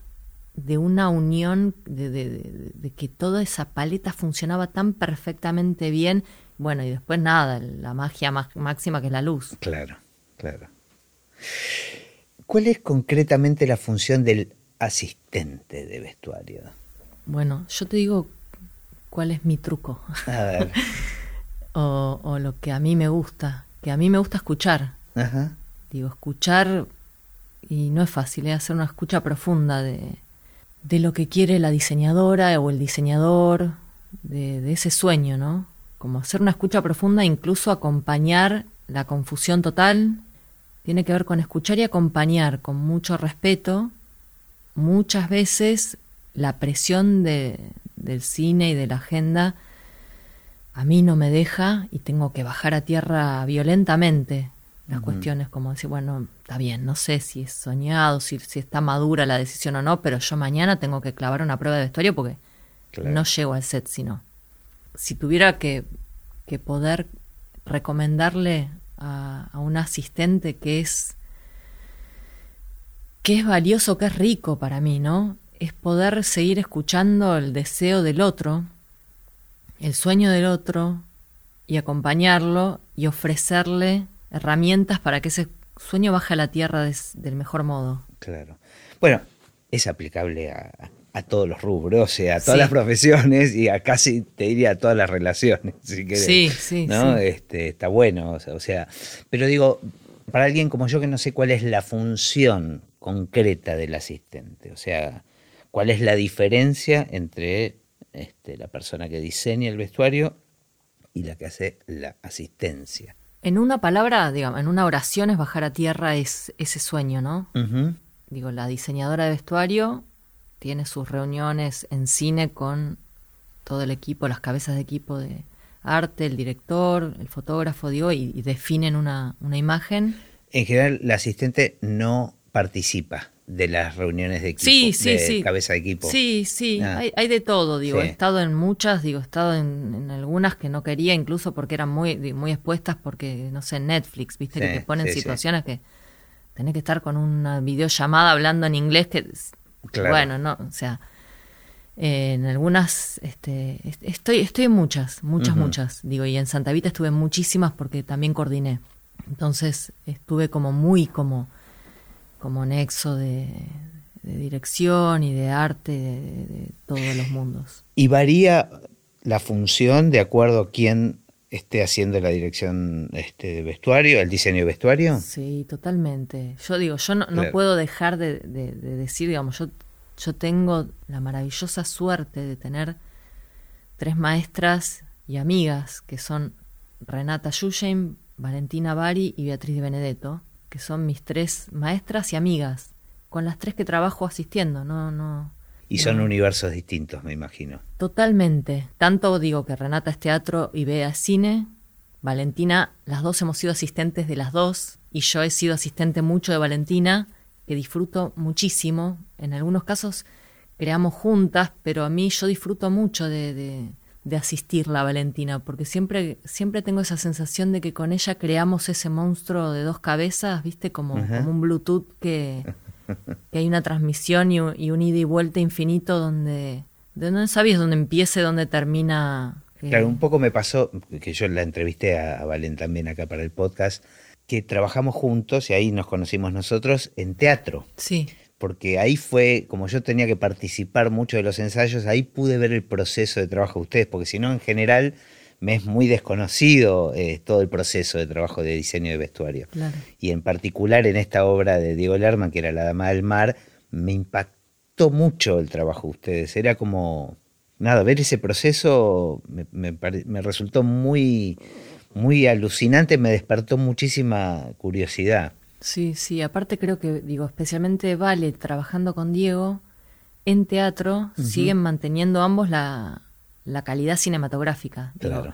de una unión, de, de, que toda esa paleta funcionaba tan perfectamente bien. Bueno, y después nada, la magia máxima que es la luz. Claro, claro. ¿Cuál es concretamente la función del asistente de vestuario? Bueno, yo te digo cuál es mi truco. A ver. [laughs] o, lo que a mí me gusta, que a mí me gusta escuchar. Digo, escuchar, y no es fácil, es ¿eh? hacer una escucha profunda de, de, lo que quiere la diseñadora o el diseñador, de, de ese sueño, ¿no? Como hacer una escucha profunda, incluso acompañar la confusión total, tiene que ver con escuchar y acompañar con mucho respeto, muchas veces la presión de, del cine y de la agenda a mí no me deja y tengo que bajar a tierra violentamente las cuestiones como decir, bueno, está bien, no sé si es soñado, si, si, está madura la decisión o no, pero yo mañana tengo que clavar una prueba de vestuario porque no llego al set sino. Si tuviera que, que poder recomendarle a, a, un asistente que es que es valioso, que es rico para mí, ¿no? Es poder seguir escuchando el deseo del otro, el sueño del otro y acompañarlo y ofrecerle herramientas para que ese sueño baje a la tierra del mejor modo. Claro. Bueno, es aplicable a, todos los rubros, o sea, a todas las profesiones y a casi, te diría, a todas las relaciones, si querés. Sí, sí, ¿no? Este, está bueno, o sea, o sea, pero digo, para alguien como yo que no sé cuál es la función concreta del asistente, o sea, cuál es la diferencia entre este, la persona que diseña el vestuario y la que hace la asistencia. En una palabra, digamos, en una oración es bajar a tierra es ese sueño, ¿no? Digo, la diseñadora de vestuario tiene sus reuniones en cine con todo el equipo, las cabezas de equipo de arte, el director, el fotógrafo, digo, y, definen una, una imagen. En general, la asistente no participa de las reuniones de equipo, sí, sí, de cabeza de equipo. Sí, sí, ah. hay, de todo, digo, he estado en muchas, digo, he estado en, algunas que no quería incluso porque eran muy, muy expuestas porque, no sé, Netflix, viste, que te ponen situaciones que tenés que estar con una videollamada hablando en inglés que, bueno, no, o sea, en algunas, este, estoy, estoy en muchas, muchas, muchas, digo, y en Santa Vita estuve en muchísimas porque también coordiné, entonces estuve como muy como como nexo de, dirección y de arte de, todos los mundos. ¿Y varía la función de acuerdo a quién esté haciendo la dirección este, de vestuario, el diseño de vestuario? Sí, totalmente. Yo digo, yo no, no puedo dejar de, decir, digamos, yo, yo tengo la maravillosa suerte de tener tres maestras y amigas que son Renata Yusheim, Valentina Bari y Beatriz de Benedetto, que son mis tres maestras y amigas, con las tres que trabajo asistiendo, no, no. Y son universos distintos, me imagino. Totalmente. Tanto digo que Renata es teatro y Bea cine, Valentina, las dos hemos sido asistentes de las dos y yo he sido asistente mucho de Valentina, que disfruto muchísimo. En algunos casos creamos juntas, pero a mí yo disfruto mucho de, de, asistirla a Valentina, porque siempre, siempre tengo esa sensación de que con ella creamos ese monstruo de dos cabezas, viste, como, como un Bluetooth que, que, hay una transmisión y un, y un ida y vuelta infinito donde, donde no sabías dónde empieza y dónde termina Claro, un poco me pasó, que yo la entrevisté a, Valen también acá para el podcast, que trabajamos juntos y ahí nos conocimos nosotros en teatro. Sí. Porque ahí fue, como yo tenía que participar mucho de los ensayos, ahí pude ver el proceso de trabajo de ustedes, porque si no, en general, me es muy desconocido eh, todo el proceso de trabajo de diseño de vestuario. Claro. Y en particular en esta obra de Diego Lerman, que era La Dama del Mar, me impactó mucho el trabajo de ustedes. Era como nada, ver ese proceso me, resultó muy, muy alucinante, me despertó muchísima curiosidad. Sí, sí, aparte creo que, digo, especialmente Vale, trabajando con Diego en teatro, siguen manteniendo ambos la, calidad cinematográfica. Claro.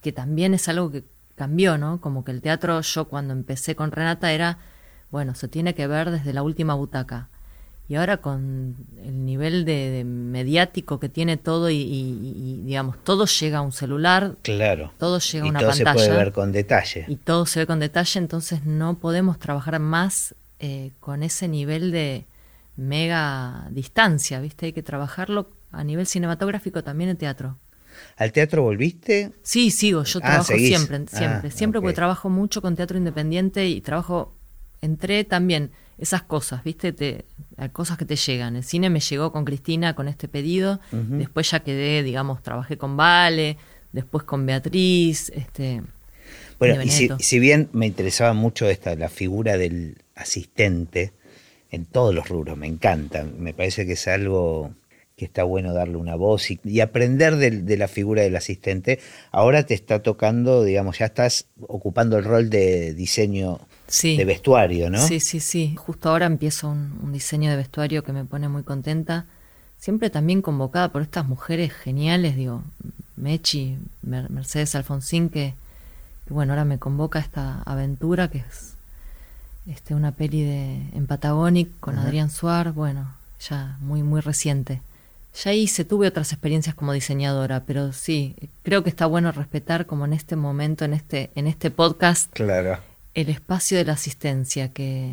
que también es algo que cambió, ¿no? Como que el teatro, yo cuando empecé con Renata era, bueno, se tiene que ver desde la última butaca y ahora con el nivel de, mediático que tiene todo y, digamos todo llega a un celular claro. todo llega a una todo pantalla se puede ver con detalle. Y todo se ve con detalle entonces no podemos trabajar más eh, con ese nivel de mega distancia viste hay que trabajarlo a nivel cinematográfico también en teatro. ¿Al teatro volviste? Sí, sigo, yo ah, trabajo siempre, siempre, ah, siempre porque trabajo mucho con teatro independiente y trabajo, entré también esas cosas, ¿viste? Te, cosas que te llegan. El cine me llegó con Cristina con este pedido, después ya quedé, digamos, trabajé con Vale, después con Beatriz, este Bueno, y si, bien me interesaba mucho esta la figura del asistente en todos los rubros, me encanta, me parece que es algo que está bueno darle una voz y, aprender de, la figura del asistente. Ahora te está tocando, digamos, ya estás ocupando el rol de diseño de vestuario, ¿no? Sí, sí, sí. Justo ahora empiezo un, diseño de vestuario que me pone muy contenta. Siempre también convocada por estas mujeres geniales, digo, Mechi, Mercedes Alfonsín, que, bueno, ahora me convoca a esta aventura que es este, una peli de, en Patagonic con Adrián Suar, bueno, ya muy, muy reciente. Ya hice, tuve otras experiencias como diseñadora, pero sí, creo que está bueno respetar como en este momento, en este, en este podcast, claro. El espacio de la asistencia, que,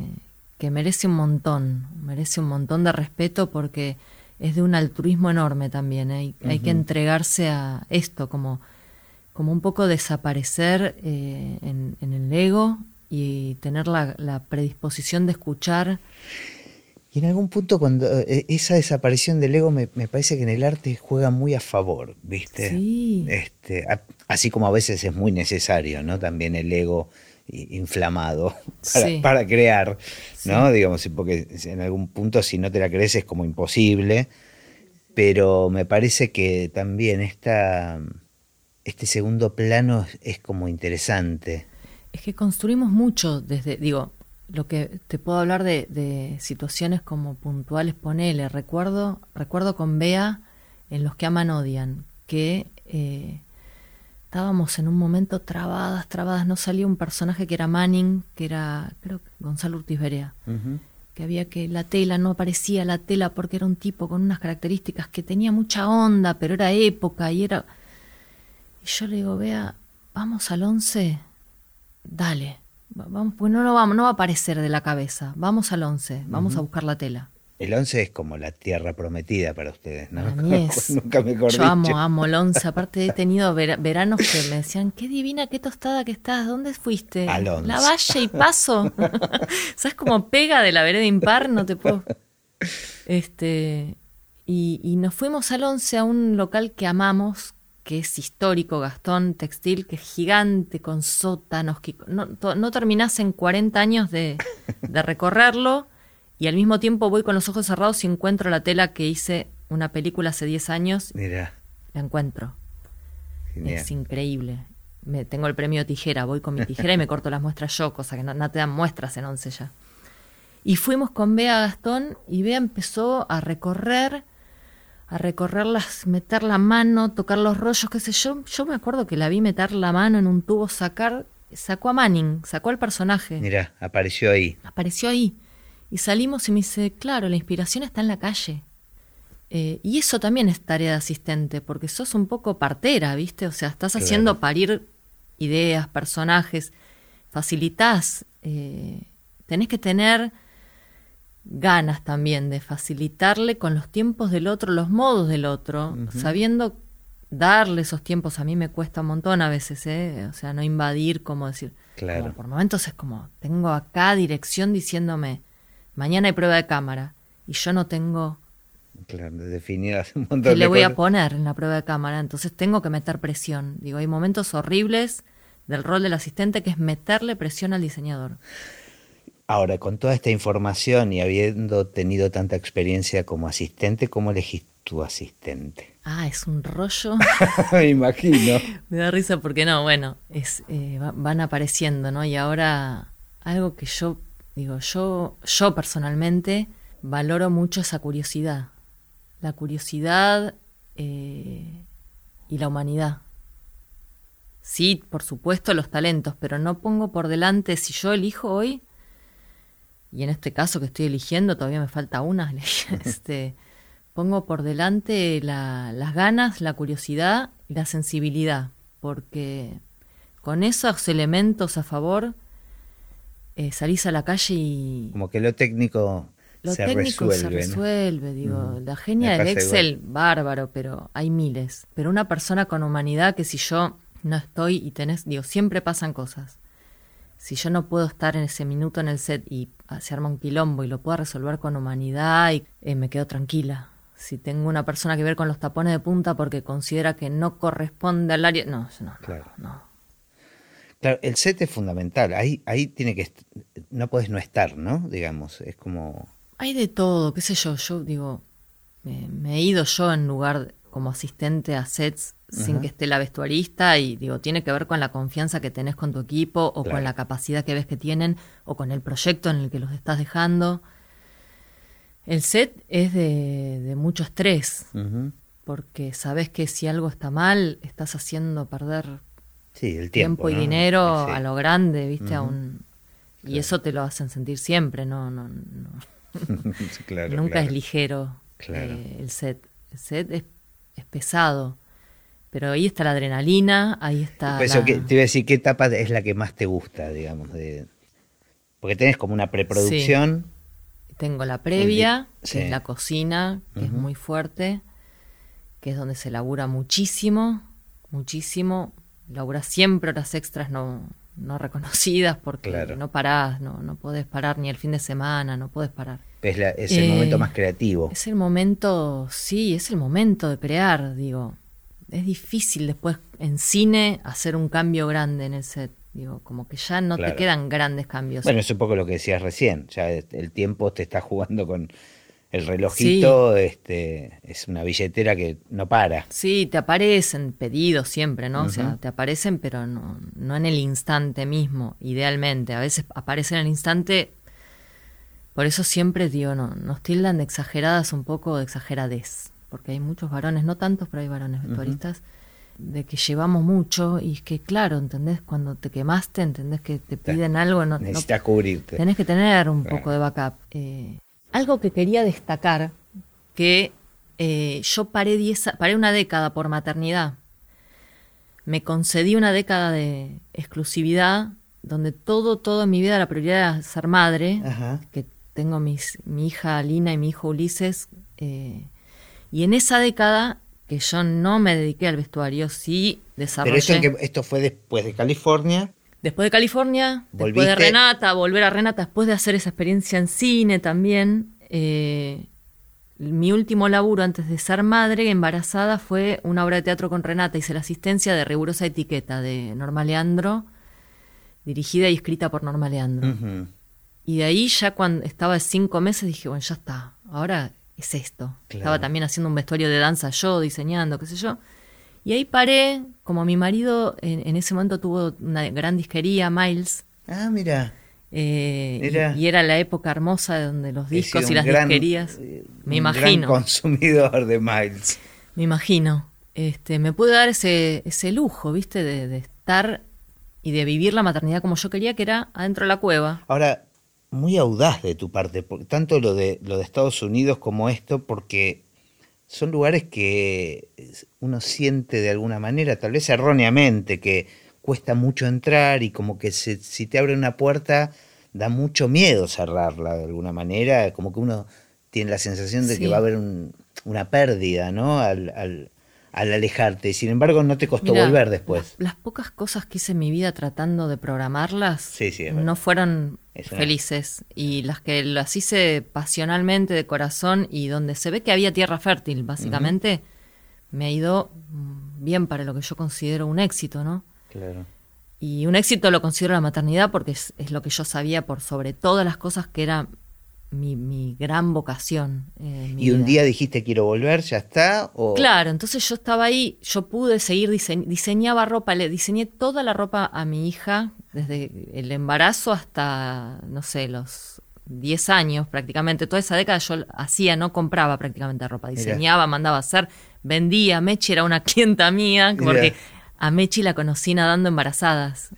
que merece un montón, merece un montón de respeto porque es de un altruismo enorme también. ¿eh? Hay, que entregarse a esto, como, como un poco desaparecer eh, en, en, el ego y tener la, la predisposición de escuchar y en algún punto cuando eh, esa desaparición del ego me, parece que en el arte juega muy a favor, ¿viste? Sí. Este, así como a veces es muy necesario, ¿no? También el ego inflamado [laughs] para, crear, ¿no? Digamos, porque en algún punto si no te la crees es como imposible, pero me parece que también esta, este segundo plano es como interesante. Es que construimos mucho desde, digo, lo que te puedo hablar de, situaciones como puntuales, ponele, recuerdo, recuerdo con Bea en Los que aman odian, que eh, estábamos en un momento trabadas, trabadas, no salía un personaje que era Manning, que era, creo que Gonzalo Ortiz Berea, que había que la tela, no aparecía la tela porque era un tipo con unas características que tenía mucha onda, pero era época y era... Y yo le digo, Bea, vamos al once, dale Vamos, pues no, no, vamos, no va a aparecer de la cabeza. Vamos al 11, vamos a buscar la tela. El 11 es como la tierra prometida para ustedes, ¿no? [laughs] Nunca mejor Yo amo, amo el 11. [laughs] Aparte he tenido veranos que me decían, qué divina, qué tostada que estás, ¿dónde fuiste? Al La valle y paso. [laughs] ¿Sabes cómo pega de la vereda impar? No te puedo... Este, y, y nos fuimos al 11 a un local que amamos, que es histórico, Gastón Textil, que es gigante, con sótanos, que no, no terminás en 40 años de, recorrerlo y al mismo tiempo voy con los ojos cerrados y encuentro la tela que hice una película hace 10 años. Mira. La encuentro. Es increíble. Me, tengo el premio tijera, voy con mi tijera y me corto las muestras yo, cosa que no, te dan muestras en once ya. Y fuimos con Bea Gastón y Bea empezó a recorrer a recorrerlas, meter la mano, tocar los rollos, qué sé yo. Yo me acuerdo que la vi meter la mano en un tubo, sacar, sacó a Manning, sacó al personaje. Mira, apareció ahí. Apareció ahí. Y salimos y me dice, claro, la inspiración está en la calle. Eh, y eso también es tarea de asistente, porque sos un poco partera, ¿viste? O sea, estás haciendo parir ideas, personajes, facilitas eh, tenés que tener ganas también de facilitarle con los tiempos del otro, los modos del otro, sabiendo darle esos tiempos. A mí me cuesta un montón a veces, ¿eh? o sea, no invadir, como decir. Claro. por momentos es como, tengo acá dirección diciéndome, mañana hay prueba de cámara, y yo no tengo. Claro, definidas un montón ¿Qué le voy a poner en la prueba de cámara? Entonces tengo que meter presión. Digo, hay momentos horribles del rol del asistente que es meterle presión al diseñador. Ahora, con toda esta información y habiendo tenido tanta experiencia como asistente, ¿cómo elegís tu asistente? Ah, es un rollo. [laughs] Me imagino. [laughs] Me da risa porque no, bueno, es, eh, van apareciendo, ¿no? Y ahora algo que yo digo, yo, yo personalmente valoro mucho esa curiosidad. La curiosidad eh, y la humanidad. Sí, por supuesto, los talentos, pero no pongo por delante, si yo elijo hoy, y en este caso que estoy eligiendo, todavía me falta una, [laughs] este, pongo por delante las ganas, la curiosidad y la sensibilidad, porque con esos elementos a favor eh, salís a la calle y... Como que lo técnico... Lo técnico se resuelve, digo, la genia del Excel, bárbaro, pero hay miles. Pero una persona con humanidad que si yo no estoy y tenés, digo, siempre pasan cosas si yo no puedo estar en ese minuto en el set y se arma un quilombo y lo puedo resolver con humanidad y eh, me quedo tranquila. Si tengo una persona que ver con los tapones de punta porque considera que no corresponde al área, no, no, claro. no. Claro, el set es fundamental. Ahí, ahí tiene que, no puedes no estar, ¿no? Digamos, es como. Hay de todo, qué sé yo. Yo digo, me he ido yo en lugar como asistente a sets sin que esté la vestuarista y digo, tiene que ver con la confianza que tenés con tu equipo o con la capacidad que ves que tienen o con el proyecto en el que los estás dejando. El set es de, mucho estrés porque sabes que si algo está mal estás haciendo perder el tiempo, y dinero a lo grande, ¿viste? Y eso te lo hacen sentir siempre, no, no, [laughs] Nunca es ligero eh, el set. El set es, es pesado pero ahí está la adrenalina, ahí está. te iba a decir, ¿qué etapa es la que más te gusta, digamos? De... Porque tenés como una preproducción. Tengo la previa, que es la cocina, que es muy fuerte, que es donde se labura muchísimo, muchísimo. Labura siempre horas extras no, no reconocidas porque no parás, no, no podés parar ni el fin de semana, no podés parar. Es, es el momento eh, más creativo. Es el momento, sí, es el momento de crear, digo es difícil después en cine hacer un cambio grande en el set. Digo, como que ya no te quedan grandes cambios. Bueno, es un poco lo que decías recién. Ya el tiempo te está jugando con el relojito, este, es una billetera que no para. Sí, te aparecen pedidos siempre, ¿no? O sea, te aparecen, pero no, no en el instante mismo, idealmente. A veces aparecen en el instante. Por eso siempre, digo, no, nos tildan de exageradas un poco de exageradez porque hay muchos varones, no tantos, pero hay varones vestuaristas, de que llevamos mucho y es que, claro, ¿entendés? Cuando te quemaste, ¿entendés? Que te piden algo. No, Necesitas cubrirte. Tenés que tener un poco de backup. Eh, algo que quería destacar, que eh, yo paré, diez, paré una década por maternidad. Me concedí una década de exclusividad donde todo, todo en mi vida la prioridad era ser madre, que tengo mis, mi hija Lina y mi hijo Ulises, eh, y en esa década que yo no me dediqué al vestuario, sí desarrollé... Pero esto, esto fue después de California. Después de California, después de Renata, volver a Renata, después de hacer esa experiencia en cine también. Eh, mi último laburo antes de ser madre, embarazada, fue una obra de teatro con Renata. Hice la asistencia de Rigurosa Etiqueta de Norma Leandro, dirigida y escrita por Norma Leandro. Y de ahí ya cuando estaba de cinco meses dije, bueno, ya está, ahora es esto. Estaba también haciendo un vestuario de danza yo, diseñando, qué sé yo. Y ahí paré, como mi marido en, ese momento tuvo una gran disquería, Miles. Ah, mira. Eh, y, era la época hermosa donde los discos y las disquerías. Eh, me imagino. Gran consumidor de Miles. Me imagino. Este, me pude dar ese, ese lujo, ¿viste? De, estar y de vivir la maternidad como yo quería, que era adentro de la cueva. Ahora, muy audaz de tu parte, tanto lo de, lo de Estados Unidos como esto, porque son lugares que uno siente de alguna manera, tal vez erróneamente, que cuesta mucho entrar y como que si te abre una puerta da mucho miedo cerrarla de alguna manera, como que uno tiene la sensación de que va a haber una pérdida, ¿no? Al, al, alejarte. Sin embargo, no te costó volver después. Las, pocas cosas que hice en mi vida tratando de programarlas no fueron felices. Y las que las hice pasionalmente, de corazón, y donde se ve que había tierra fértil, básicamente, me ha ido bien para lo que yo considero un éxito, ¿no? Claro. Y un éxito lo considero la maternidad porque es, lo que yo sabía por sobre todas las cosas que era mi, gran vocación. Eh, ¿Y un día dijiste quiero volver, ya está? O... Claro, entonces yo estaba ahí, yo pude seguir, diseñaba ropa, le diseñé toda la ropa a mi hija, desde el embarazo hasta, no sé, los 10 años prácticamente, toda esa década yo hacía, no compraba prácticamente ropa, diseñaba, mandaba a hacer, vendía, Mechi era una [laughs] clienta mía, porque a Mechi la conocí nadando embarazadas.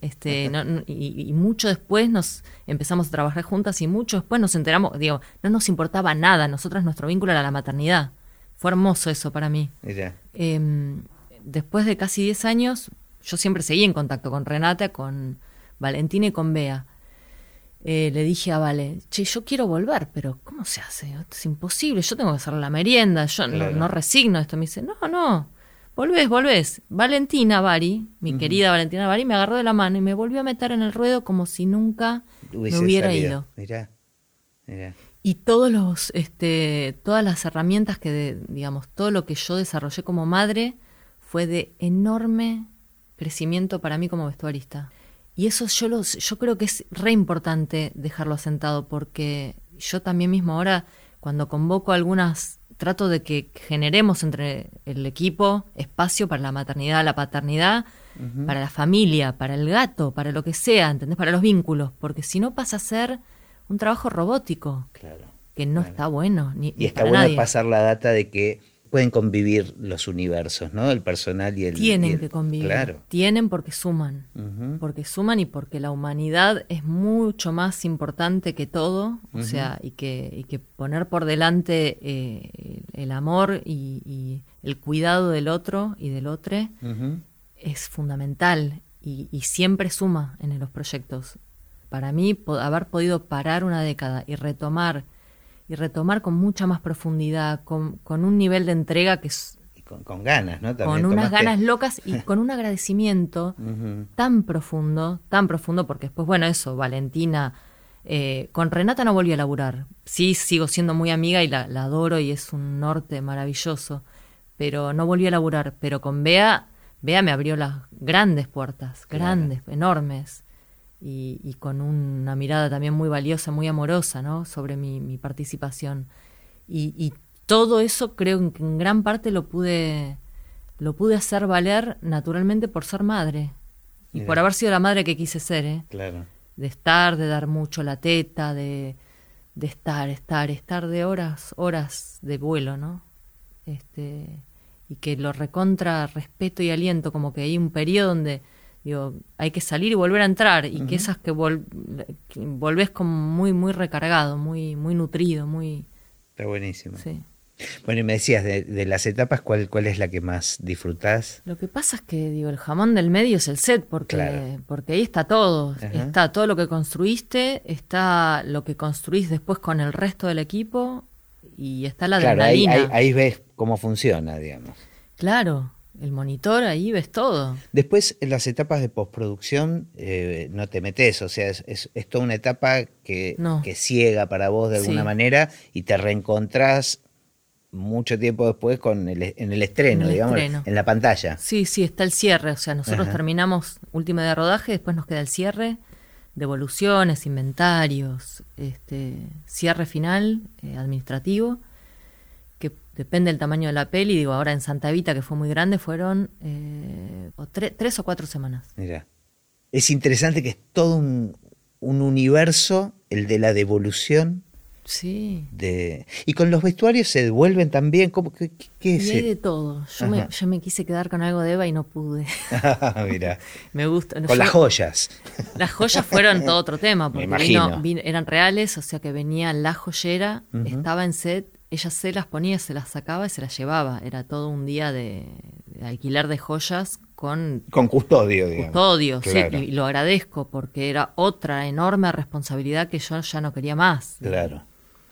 Este, y, mucho después nos empezamos a trabajar juntas y mucho después nos enteramos, digo, no nos importaba nada, nosotras nuestro vínculo era la maternidad. Fue hermoso eso para mí. Em, después de casi 10 años, yo siempre seguí en contacto con Renata, con Valentina y con Bea. Eh, le dije a Vale, che, yo quiero volver, pero ¿cómo se hace? Es imposible, yo tengo que hacer la merienda, yo no, no, resigno esto. Me dice, no, no, volvés, volvés. Valentina Bari, mi querida Valentina Bari, me agarró de la mano y me volvió a meter en el ruedo como si nunca me hubiera ido. Mirá, mirá. Y todos los, este, todas las herramientas que, digamos, todo lo que yo desarrollé como madre fue de enorme crecimiento para mí como vestuarista. Y eso yo, los, yo creo que es re importante dejarlo asentado porque yo también mismo ahora, cuando convoco algunas trato de que generemos entre el equipo espacio para la maternidad, la paternidad, para la familia, para el gato, para lo que sea, ¿entendés? Para los vínculos, porque si no pasa a ser un trabajo robótico. Claro. Que no está bueno. Ni, y está bueno pasar la data de que pueden convivir los universos, ¿no? El personal y el... Tienen que convivir. Claro. Tienen porque suman. Porque suman y porque la humanidad es mucho más importante que todo. O sea, y que, y que poner por delante eh, el amor y, el cuidado del otro y del otro es fundamental y, y siempre suma en los proyectos. Para mí, haber podido parar una década y retomar y retomar con mucha más profundidad, con, con un nivel de entrega que es... con, ganas, ¿no? con unas ganas locas y [laughs] con un agradecimiento tan profundo, tan profundo, porque después, bueno, eso, Valentina, eh, con Renata no volví a laburar. Sí, sigo siendo muy amiga y la, adoro y es un norte maravilloso, pero no volví a laburar. Pero con Bea, Bea me abrió las grandes puertas, grandes, enormes y, con una mirada también muy valiosa, muy amorosa, ¿no? Sobre mi, participación. Y, todo eso creo que en gran parte lo pude, lo pude hacer valer naturalmente por ser madre. Y por haber sido la madre que quise ser, ¿eh? Claro. De estar, de dar mucho la teta, de, de estar, estar, estar de horas, horas de vuelo, ¿no? Este, y que lo recontra respeto y aliento, como que hay un periodo donde Digo, hay que salir y volver a entrar y que esas que, volvés como muy, muy recargado, muy, muy nutrido, muy... Está buenísimo. Sí. Bueno, y me decías, de, las etapas, ¿cuál, ¿cuál es la que más disfrutás? Lo que pasa es que, digo, el jamón del medio es el set, porque, porque ahí está todo. Está todo lo que construiste, está lo que construís después con el resto del equipo y está la claro, ahí, ahí ves cómo funciona, digamos. Claro, el monitor, ahí ves todo. Después, en las etapas de postproducción, eh, no te metes, o sea, es, es, toda una etapa que, que, ciega para vos de alguna manera y te reencontrás mucho tiempo después con el, en el estreno, digamos, en la pantalla. Sí, sí, está el cierre, o sea, nosotros terminamos última de rodaje, después nos queda el cierre, devoluciones, inventarios, este, cierre final eh, administrativo depende del tamaño de la peli, digo, ahora en Santa Evita, que fue muy grande, fueron eh, tres o cuatro semanas. Mira, es interesante que es todo un, un universo, el de la devolución. Sí. De... Y con los vestuarios se devuelven también. ¿Cómo, qué, qué es? Y hay de todo. Yo me, yo me, quise quedar con algo de Eva y no pude. [laughs] Mira. [laughs] me gusta. Con yo, las joyas. [laughs] Las joyas fueron todo otro tema, porque Me imagino. vino- vino- eran reales, o sea que venía la joyera, estaba en set, ella se las ponía, se las sacaba y se las llevaba. Era todo un día de, de alquiler de joyas con Con custodio, digamos. custodio, Claro. y, y lo agradezco porque era otra enorme responsabilidad que yo ya no quería más. Claro,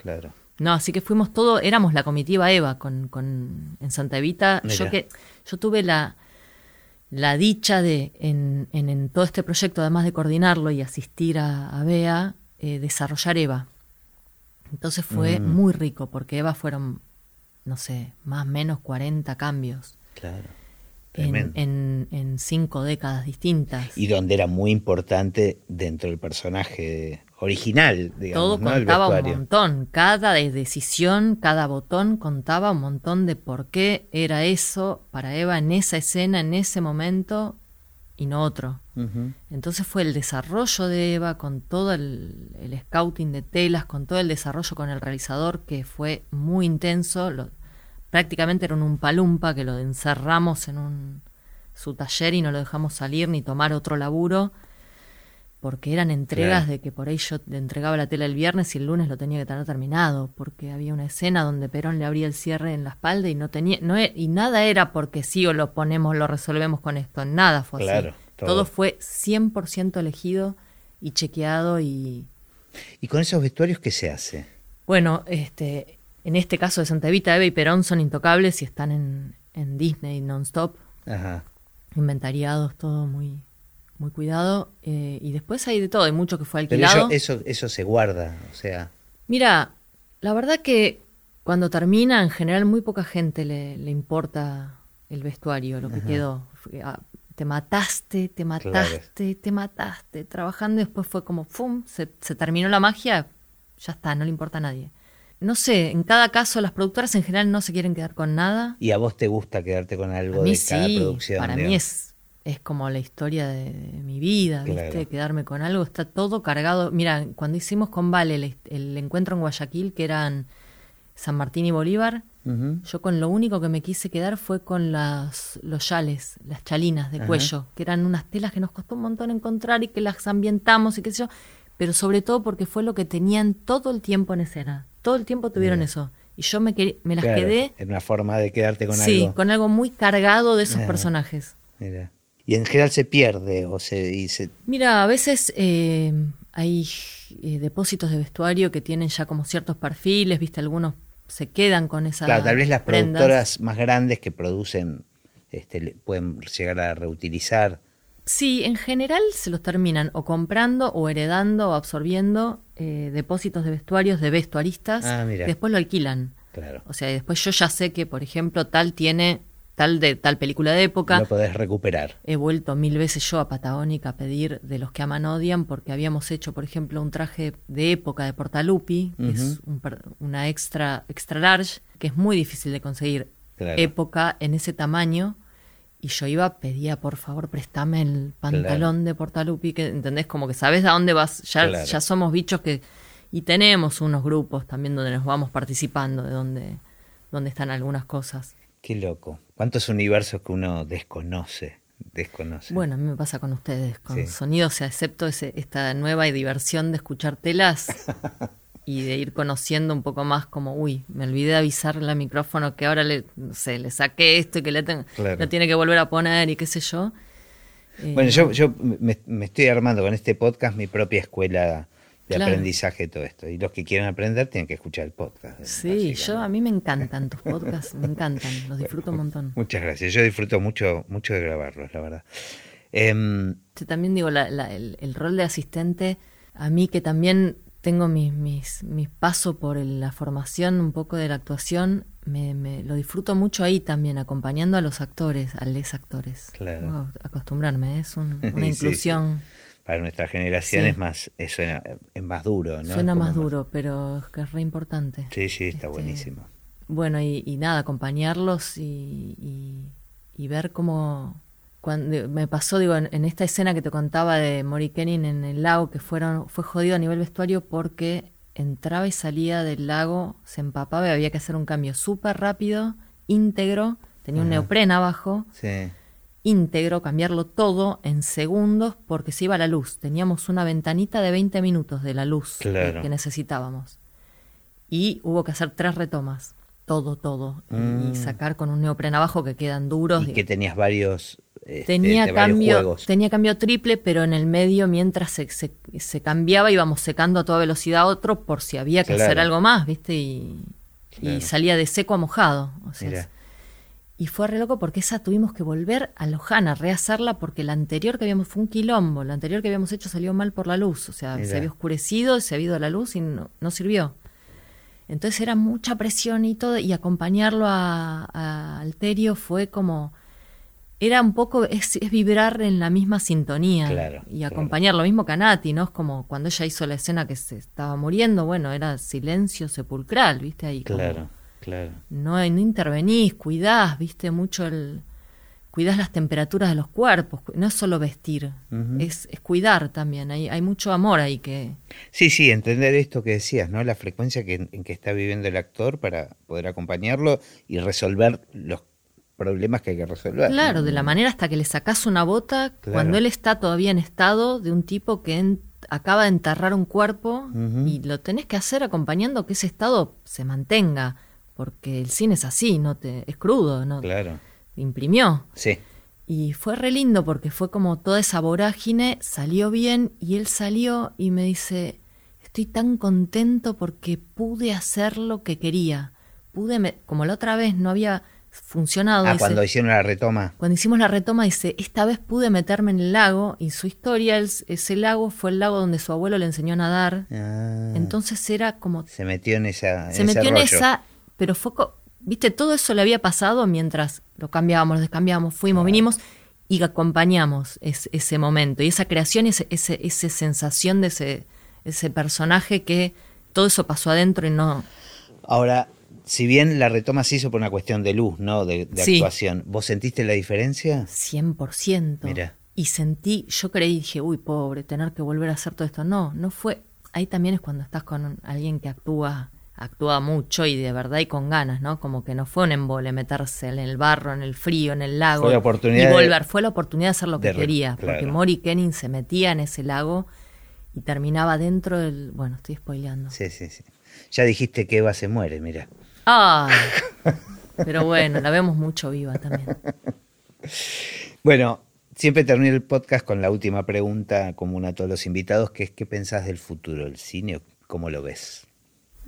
claro. No, así que fuimos todos, éramos la comitiva Eva con, con, en Santa Evita. Yo que yo tuve la, la dicha de, en, en, en todo este proyecto, además de coordinarlo y asistir a, a Bea, eh, desarrollar Eva. Entonces fue Mm. muy rico, porque Eva fueron, no sé, más o menos 40 cambios Claro. en, Tremendo. en, en cinco décadas distintas. Y donde era muy importante dentro del personaje original, digamos, Todo contaba un montón, cada de- decisión, cada botón contaba un montón de por qué era eso para Eva en esa escena, en ese momento y no otro. Entonces fue el desarrollo de Eva con todo el, el scouting de telas, con todo el desarrollo con el realizador que fue muy intenso. Lo- prácticamente era un umpalumpa que lo encerramos en un, su taller y no lo dejamos salir ni tomar otro laburo porque eran entregas Claro. de que por ahí yo le entregaba la tela el viernes y el lunes lo tenía que tener terminado, porque había una escena donde Perón le abría el cierre en la espalda y no tenía, no e- y nada era porque sí o lo ponemos, lo resolvemos con esto, nada fue Claro, así. todo. Todo. fue 100% elegido y chequeado y ¿Y con esos vestuarios qué se hace? bueno, este, en este caso de Santa Evita, Eva y Perón son intocables y están en, en Disney non-stop, Ajá. inventariados, todo muy, muy cuidado. eh, y después hay de todo, hay mucho que fue Pero alquilado. eso, eso, eso se guarda, o sea, Mira, la verdad que cuando termina, en general, muy poca gente le, le importa el vestuario, lo que quedó. Ah, Te mataste, te mataste, te mataste, trabajando y después fue como, ¡fum! Se, se terminó la magia, ya está, no le importa a nadie. No sé, en cada caso las productoras en general no se quieren quedar con nada. ¿y a vos te gusta quedarte con algo A mí de cada sí, producción? para mí es, es como la historia de, de mi vida, ¿viste? Quedarme con algo, está todo cargado. Mira, cuando hicimos con Vale el, el encuentro en Guayaquil, que eran San Martín y Bolívar, yo con lo único que me quise quedar fue con las, los chales, las chalinas de Ajá. cuello, que eran unas telas que nos costó un montón encontrar y que las ambientamos y qué sé yo, pero sobre todo porque fue lo que tenían todo el tiempo en escena. Todo el tiempo tuvieron eso. Y yo me, me las Claro, quedé, En una forma de quedarte con sí, algo. con algo muy cargado de esos personajes. Mira. Y en general se pierde o se, y se Mira, a veces eh, hay eh, depósitos de vestuario que tienen ya como ciertos perfiles, viste, algunos se quedan con esa Claro, tal vez las prendas. productoras más grandes que producen este, pueden llegar a reutilizar. Sí, en general se los terminan o comprando o heredando o absorbiendo eh, depósitos de vestuarios de vestuaristas, Ah, mira. después lo alquilan. Claro. O sea, después yo ya sé que, por ejemplo, tal tiene tal de tal película de época. Lo podés recuperar. He vuelto mil veces yo a Patagónica a pedir de los que aman odian, porque habíamos hecho, por ejemplo, un traje de época de Portalupi, que es un una extra, extra large, que es muy difícil de conseguir Claro. época en ese tamaño. Y yo iba, pedía, por favor, préstame el pantalón de Portalupi, que entendés, como que sabes a dónde vas, ya, Claro. ya somos bichos que. Y tenemos unos grupos también donde nos vamos participando, de donde, donde están algunas cosas. Qué loco. ¿Cuántos universos que uno desconoce? Desconoce. Bueno, a mí me pasa con ustedes, con Sí. sonidos, o sea, excepto ese, esta nueva diversión de escuchar telas [laughs] y de ir conociendo un poco más como, uy, me olvidé de avisarle al micrófono que ahora le, no sé, le saqué esto y que le tengo, Claro. lo tiene que volver a poner y qué sé yo. Eh, Bueno, yo, yo me, me estoy armando con este podcast mi propia escuela de Claro. aprendizaje de todo esto. Y los que quieran aprender tienen que escuchar el podcast. Sí, básicamente. yo a mí me encantan tus podcasts, me encantan, los disfruto un montón. Muchas gracias. Yo disfruto mucho, mucho de grabarlos, la verdad. Em, Yo también digo, la- la- el, el rol de asistente, a mí que también tengo mis, mis, mis pasos por el- la formación un poco de la actuación, me, me- lo disfruto mucho ahí también, acompañando a los actores, a les actores. Claro. Acostumbrarme, es un- Sí, [laughs] una sí. inclusión. Para nuestra generación Sí. es más, es, suena- es más duro, ¿no? Suena más duro, pero es que es re importante. Sí, sí, está Este, buenísimo. Bueno, y, y nada, acompañarlos y, y- y ver cómo cuando me pasó, digo, en, esta escena que te contaba de Mori Kenning en el lago, que fueron, fue jodido a nivel vestuario porque entraba y salía del lago, se empapaba y había que hacer un cambio súper rápido, íntegro, tenía un neopren abajo, íntegro, cambiarlo todo en segundos porque se iba la luz. Teníamos una ventanita de 20 minutos de la luz que necesitábamos. Y hubo que hacer tres retomas todo, todo. Y mm. sacar con un neopren abajo que quedan duros. Y que tenías varios. Este, tenía, cambio, tenía cambio triple, pero en el medio, mientras se, se, cambiaba, íbamos secando a toda velocidad otro por si había que hacer algo más, ¿viste? Y, salía de seco a mojado. O sea, y fue re loco porque esa tuvimos que volver a Lojana, rehacerla, porque la anterior que habíamos, fue un quilombo, la anterior que habíamos hecho salió mal por la luz. O sea, se había oscurecido, se había ido la luz y no, no sirvió. Entonces era mucha presión y todo, y acompañarlo a, Alterio fue como, era un poco, es, vibrar en la misma sintonía y acompañar lo mismo que a Nati, ¿no? Es como cuando ella hizo la escena que se estaba muriendo, bueno, era silencio sepulcral, ¿viste? Ahí claro, claro. No, no intervenís, cuidás, ¿viste? Mucho el cuidas las temperaturas de los cuerpos, no es solo vestir, es, cuidar también, hay, hay, mucho amor ahí que... Sí, sí, entender esto que decías, ¿no? La frecuencia que, en que está viviendo el actor para poder acompañarlo y resolver los problemas que hay que resolver. Claro, de la manera hasta que le sacas una bota cuando él está todavía en estado de un tipo que acaba de enterrar un cuerpo y lo tenés que hacer acompañando que ese estado se mantenga, porque el cine es así, no te es crudo, ¿no? Claro imprimió. Sí. Y fue re lindo porque fue como toda esa vorágine, salió bien y él salió y me dice, estoy tan contento porque pude hacer lo que quería. Pude, como la otra vez no había funcionado. Ah, cuando hicieron la retoma. Cuando hicimos la retoma, dice, esta vez pude meterme en el lago y su historia, ese lago fue el lago donde su abuelo le enseñó a nadar. Ah. Entonces era como... Se metió en esa... se metió en esa, pero fue, Viste, todo eso le había pasado mientras lo cambiábamos, lo descambiábamos, fuimos, vinimos y acompañamos ese momento y esa creación y ese, esa sensación de ese, ese personaje que todo eso pasó adentro y no... Ahora, si bien la retoma se hizo por una cuestión de luz, ¿no? De, actuación, ¿vos sentiste la diferencia? 100%. Mira. Y sentí, yo creí, dije, uy, pobre, tener que volver a hacer todo esto. No, no fue. Ahí también es cuando estás con alguien que actúa actúa mucho y de verdad y con ganas, ¿no? Como que no fue un embole meterse en el barro, en el frío, en el lago fue la oportunidad y volver. fue la oportunidad de hacer lo que quería, porque Mori Kenning se metía en ese lago y terminaba dentro del... Bueno, estoy spoileando. Sí, sí, sí. Ya dijiste que Eva se muere, mira. Ah, [laughs] pero bueno, la vemos mucho viva también. Bueno, siempre termino el podcast con la última pregunta común a todos los invitados, que es ¿qué pensás del futuro del cine? ¿Cómo lo ves?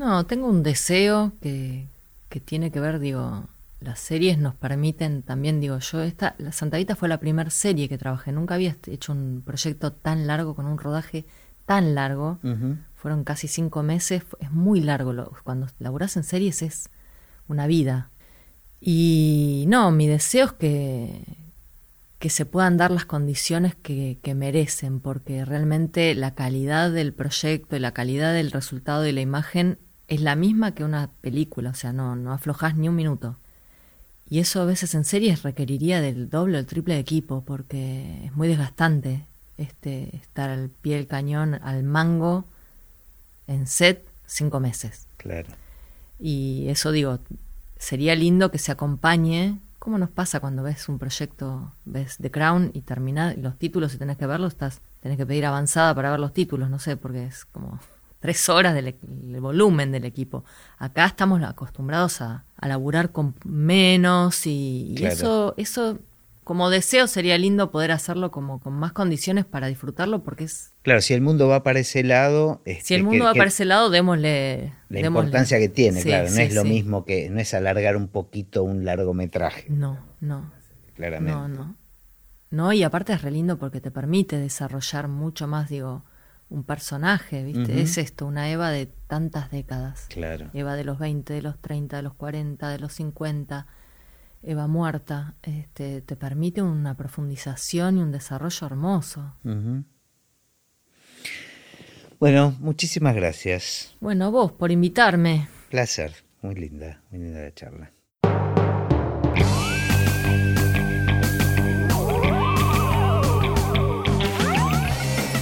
No, tengo un deseo que, que tiene que ver, digo, las series nos permiten también, digo yo, esta, la Santa Vita fue la primera serie que trabajé, nunca había hecho un proyecto tan largo, con un rodaje tan largo, fueron casi cinco meses, es muy largo, cuando laburas en series es una vida. Y no, mi deseo es que, que se puedan dar las condiciones que, que, merecen, porque realmente la calidad del proyecto y la calidad del resultado de la imagen es la misma que una película, o sea, no, no aflojas ni un minuto. Y eso a veces en series requeriría del doble o el triple de equipo, porque es muy desgastante este, estar al pie del cañón, al mango, en set, cinco meses. Claro. Y eso digo, sería lindo que se acompañe, como nos pasa cuando ves un proyecto, ves The Crown y termina los títulos y tenés que verlos, estás, tenés que pedir avanzada para ver los títulos, no sé, porque es como tres horas del, volumen del equipo. Acá estamos acostumbrados a, a laburar con menos y, eso, eso como deseo sería lindo poder hacerlo como con más condiciones para disfrutarlo porque es... Claro, si el mundo va para ese lado... si el este, mundo va para ese lado, démosle... La importancia que tiene, claro, no es lo mismo que... No es alargar un poquito un largometraje. No, no. Claramente. No, no. No, y aparte es re lindo porque te permite desarrollar mucho más, digo, un personaje, ¿viste? Es esto, una Eva de tantas décadas. Claro. Eva de los 20, de los 30, de los 40, de los 50, Eva muerta, este, te permite una profundización y un desarrollo hermoso. Bueno, muchísimas gracias. Bueno, vos por invitarme. Placer, muy linda, muy linda la charla.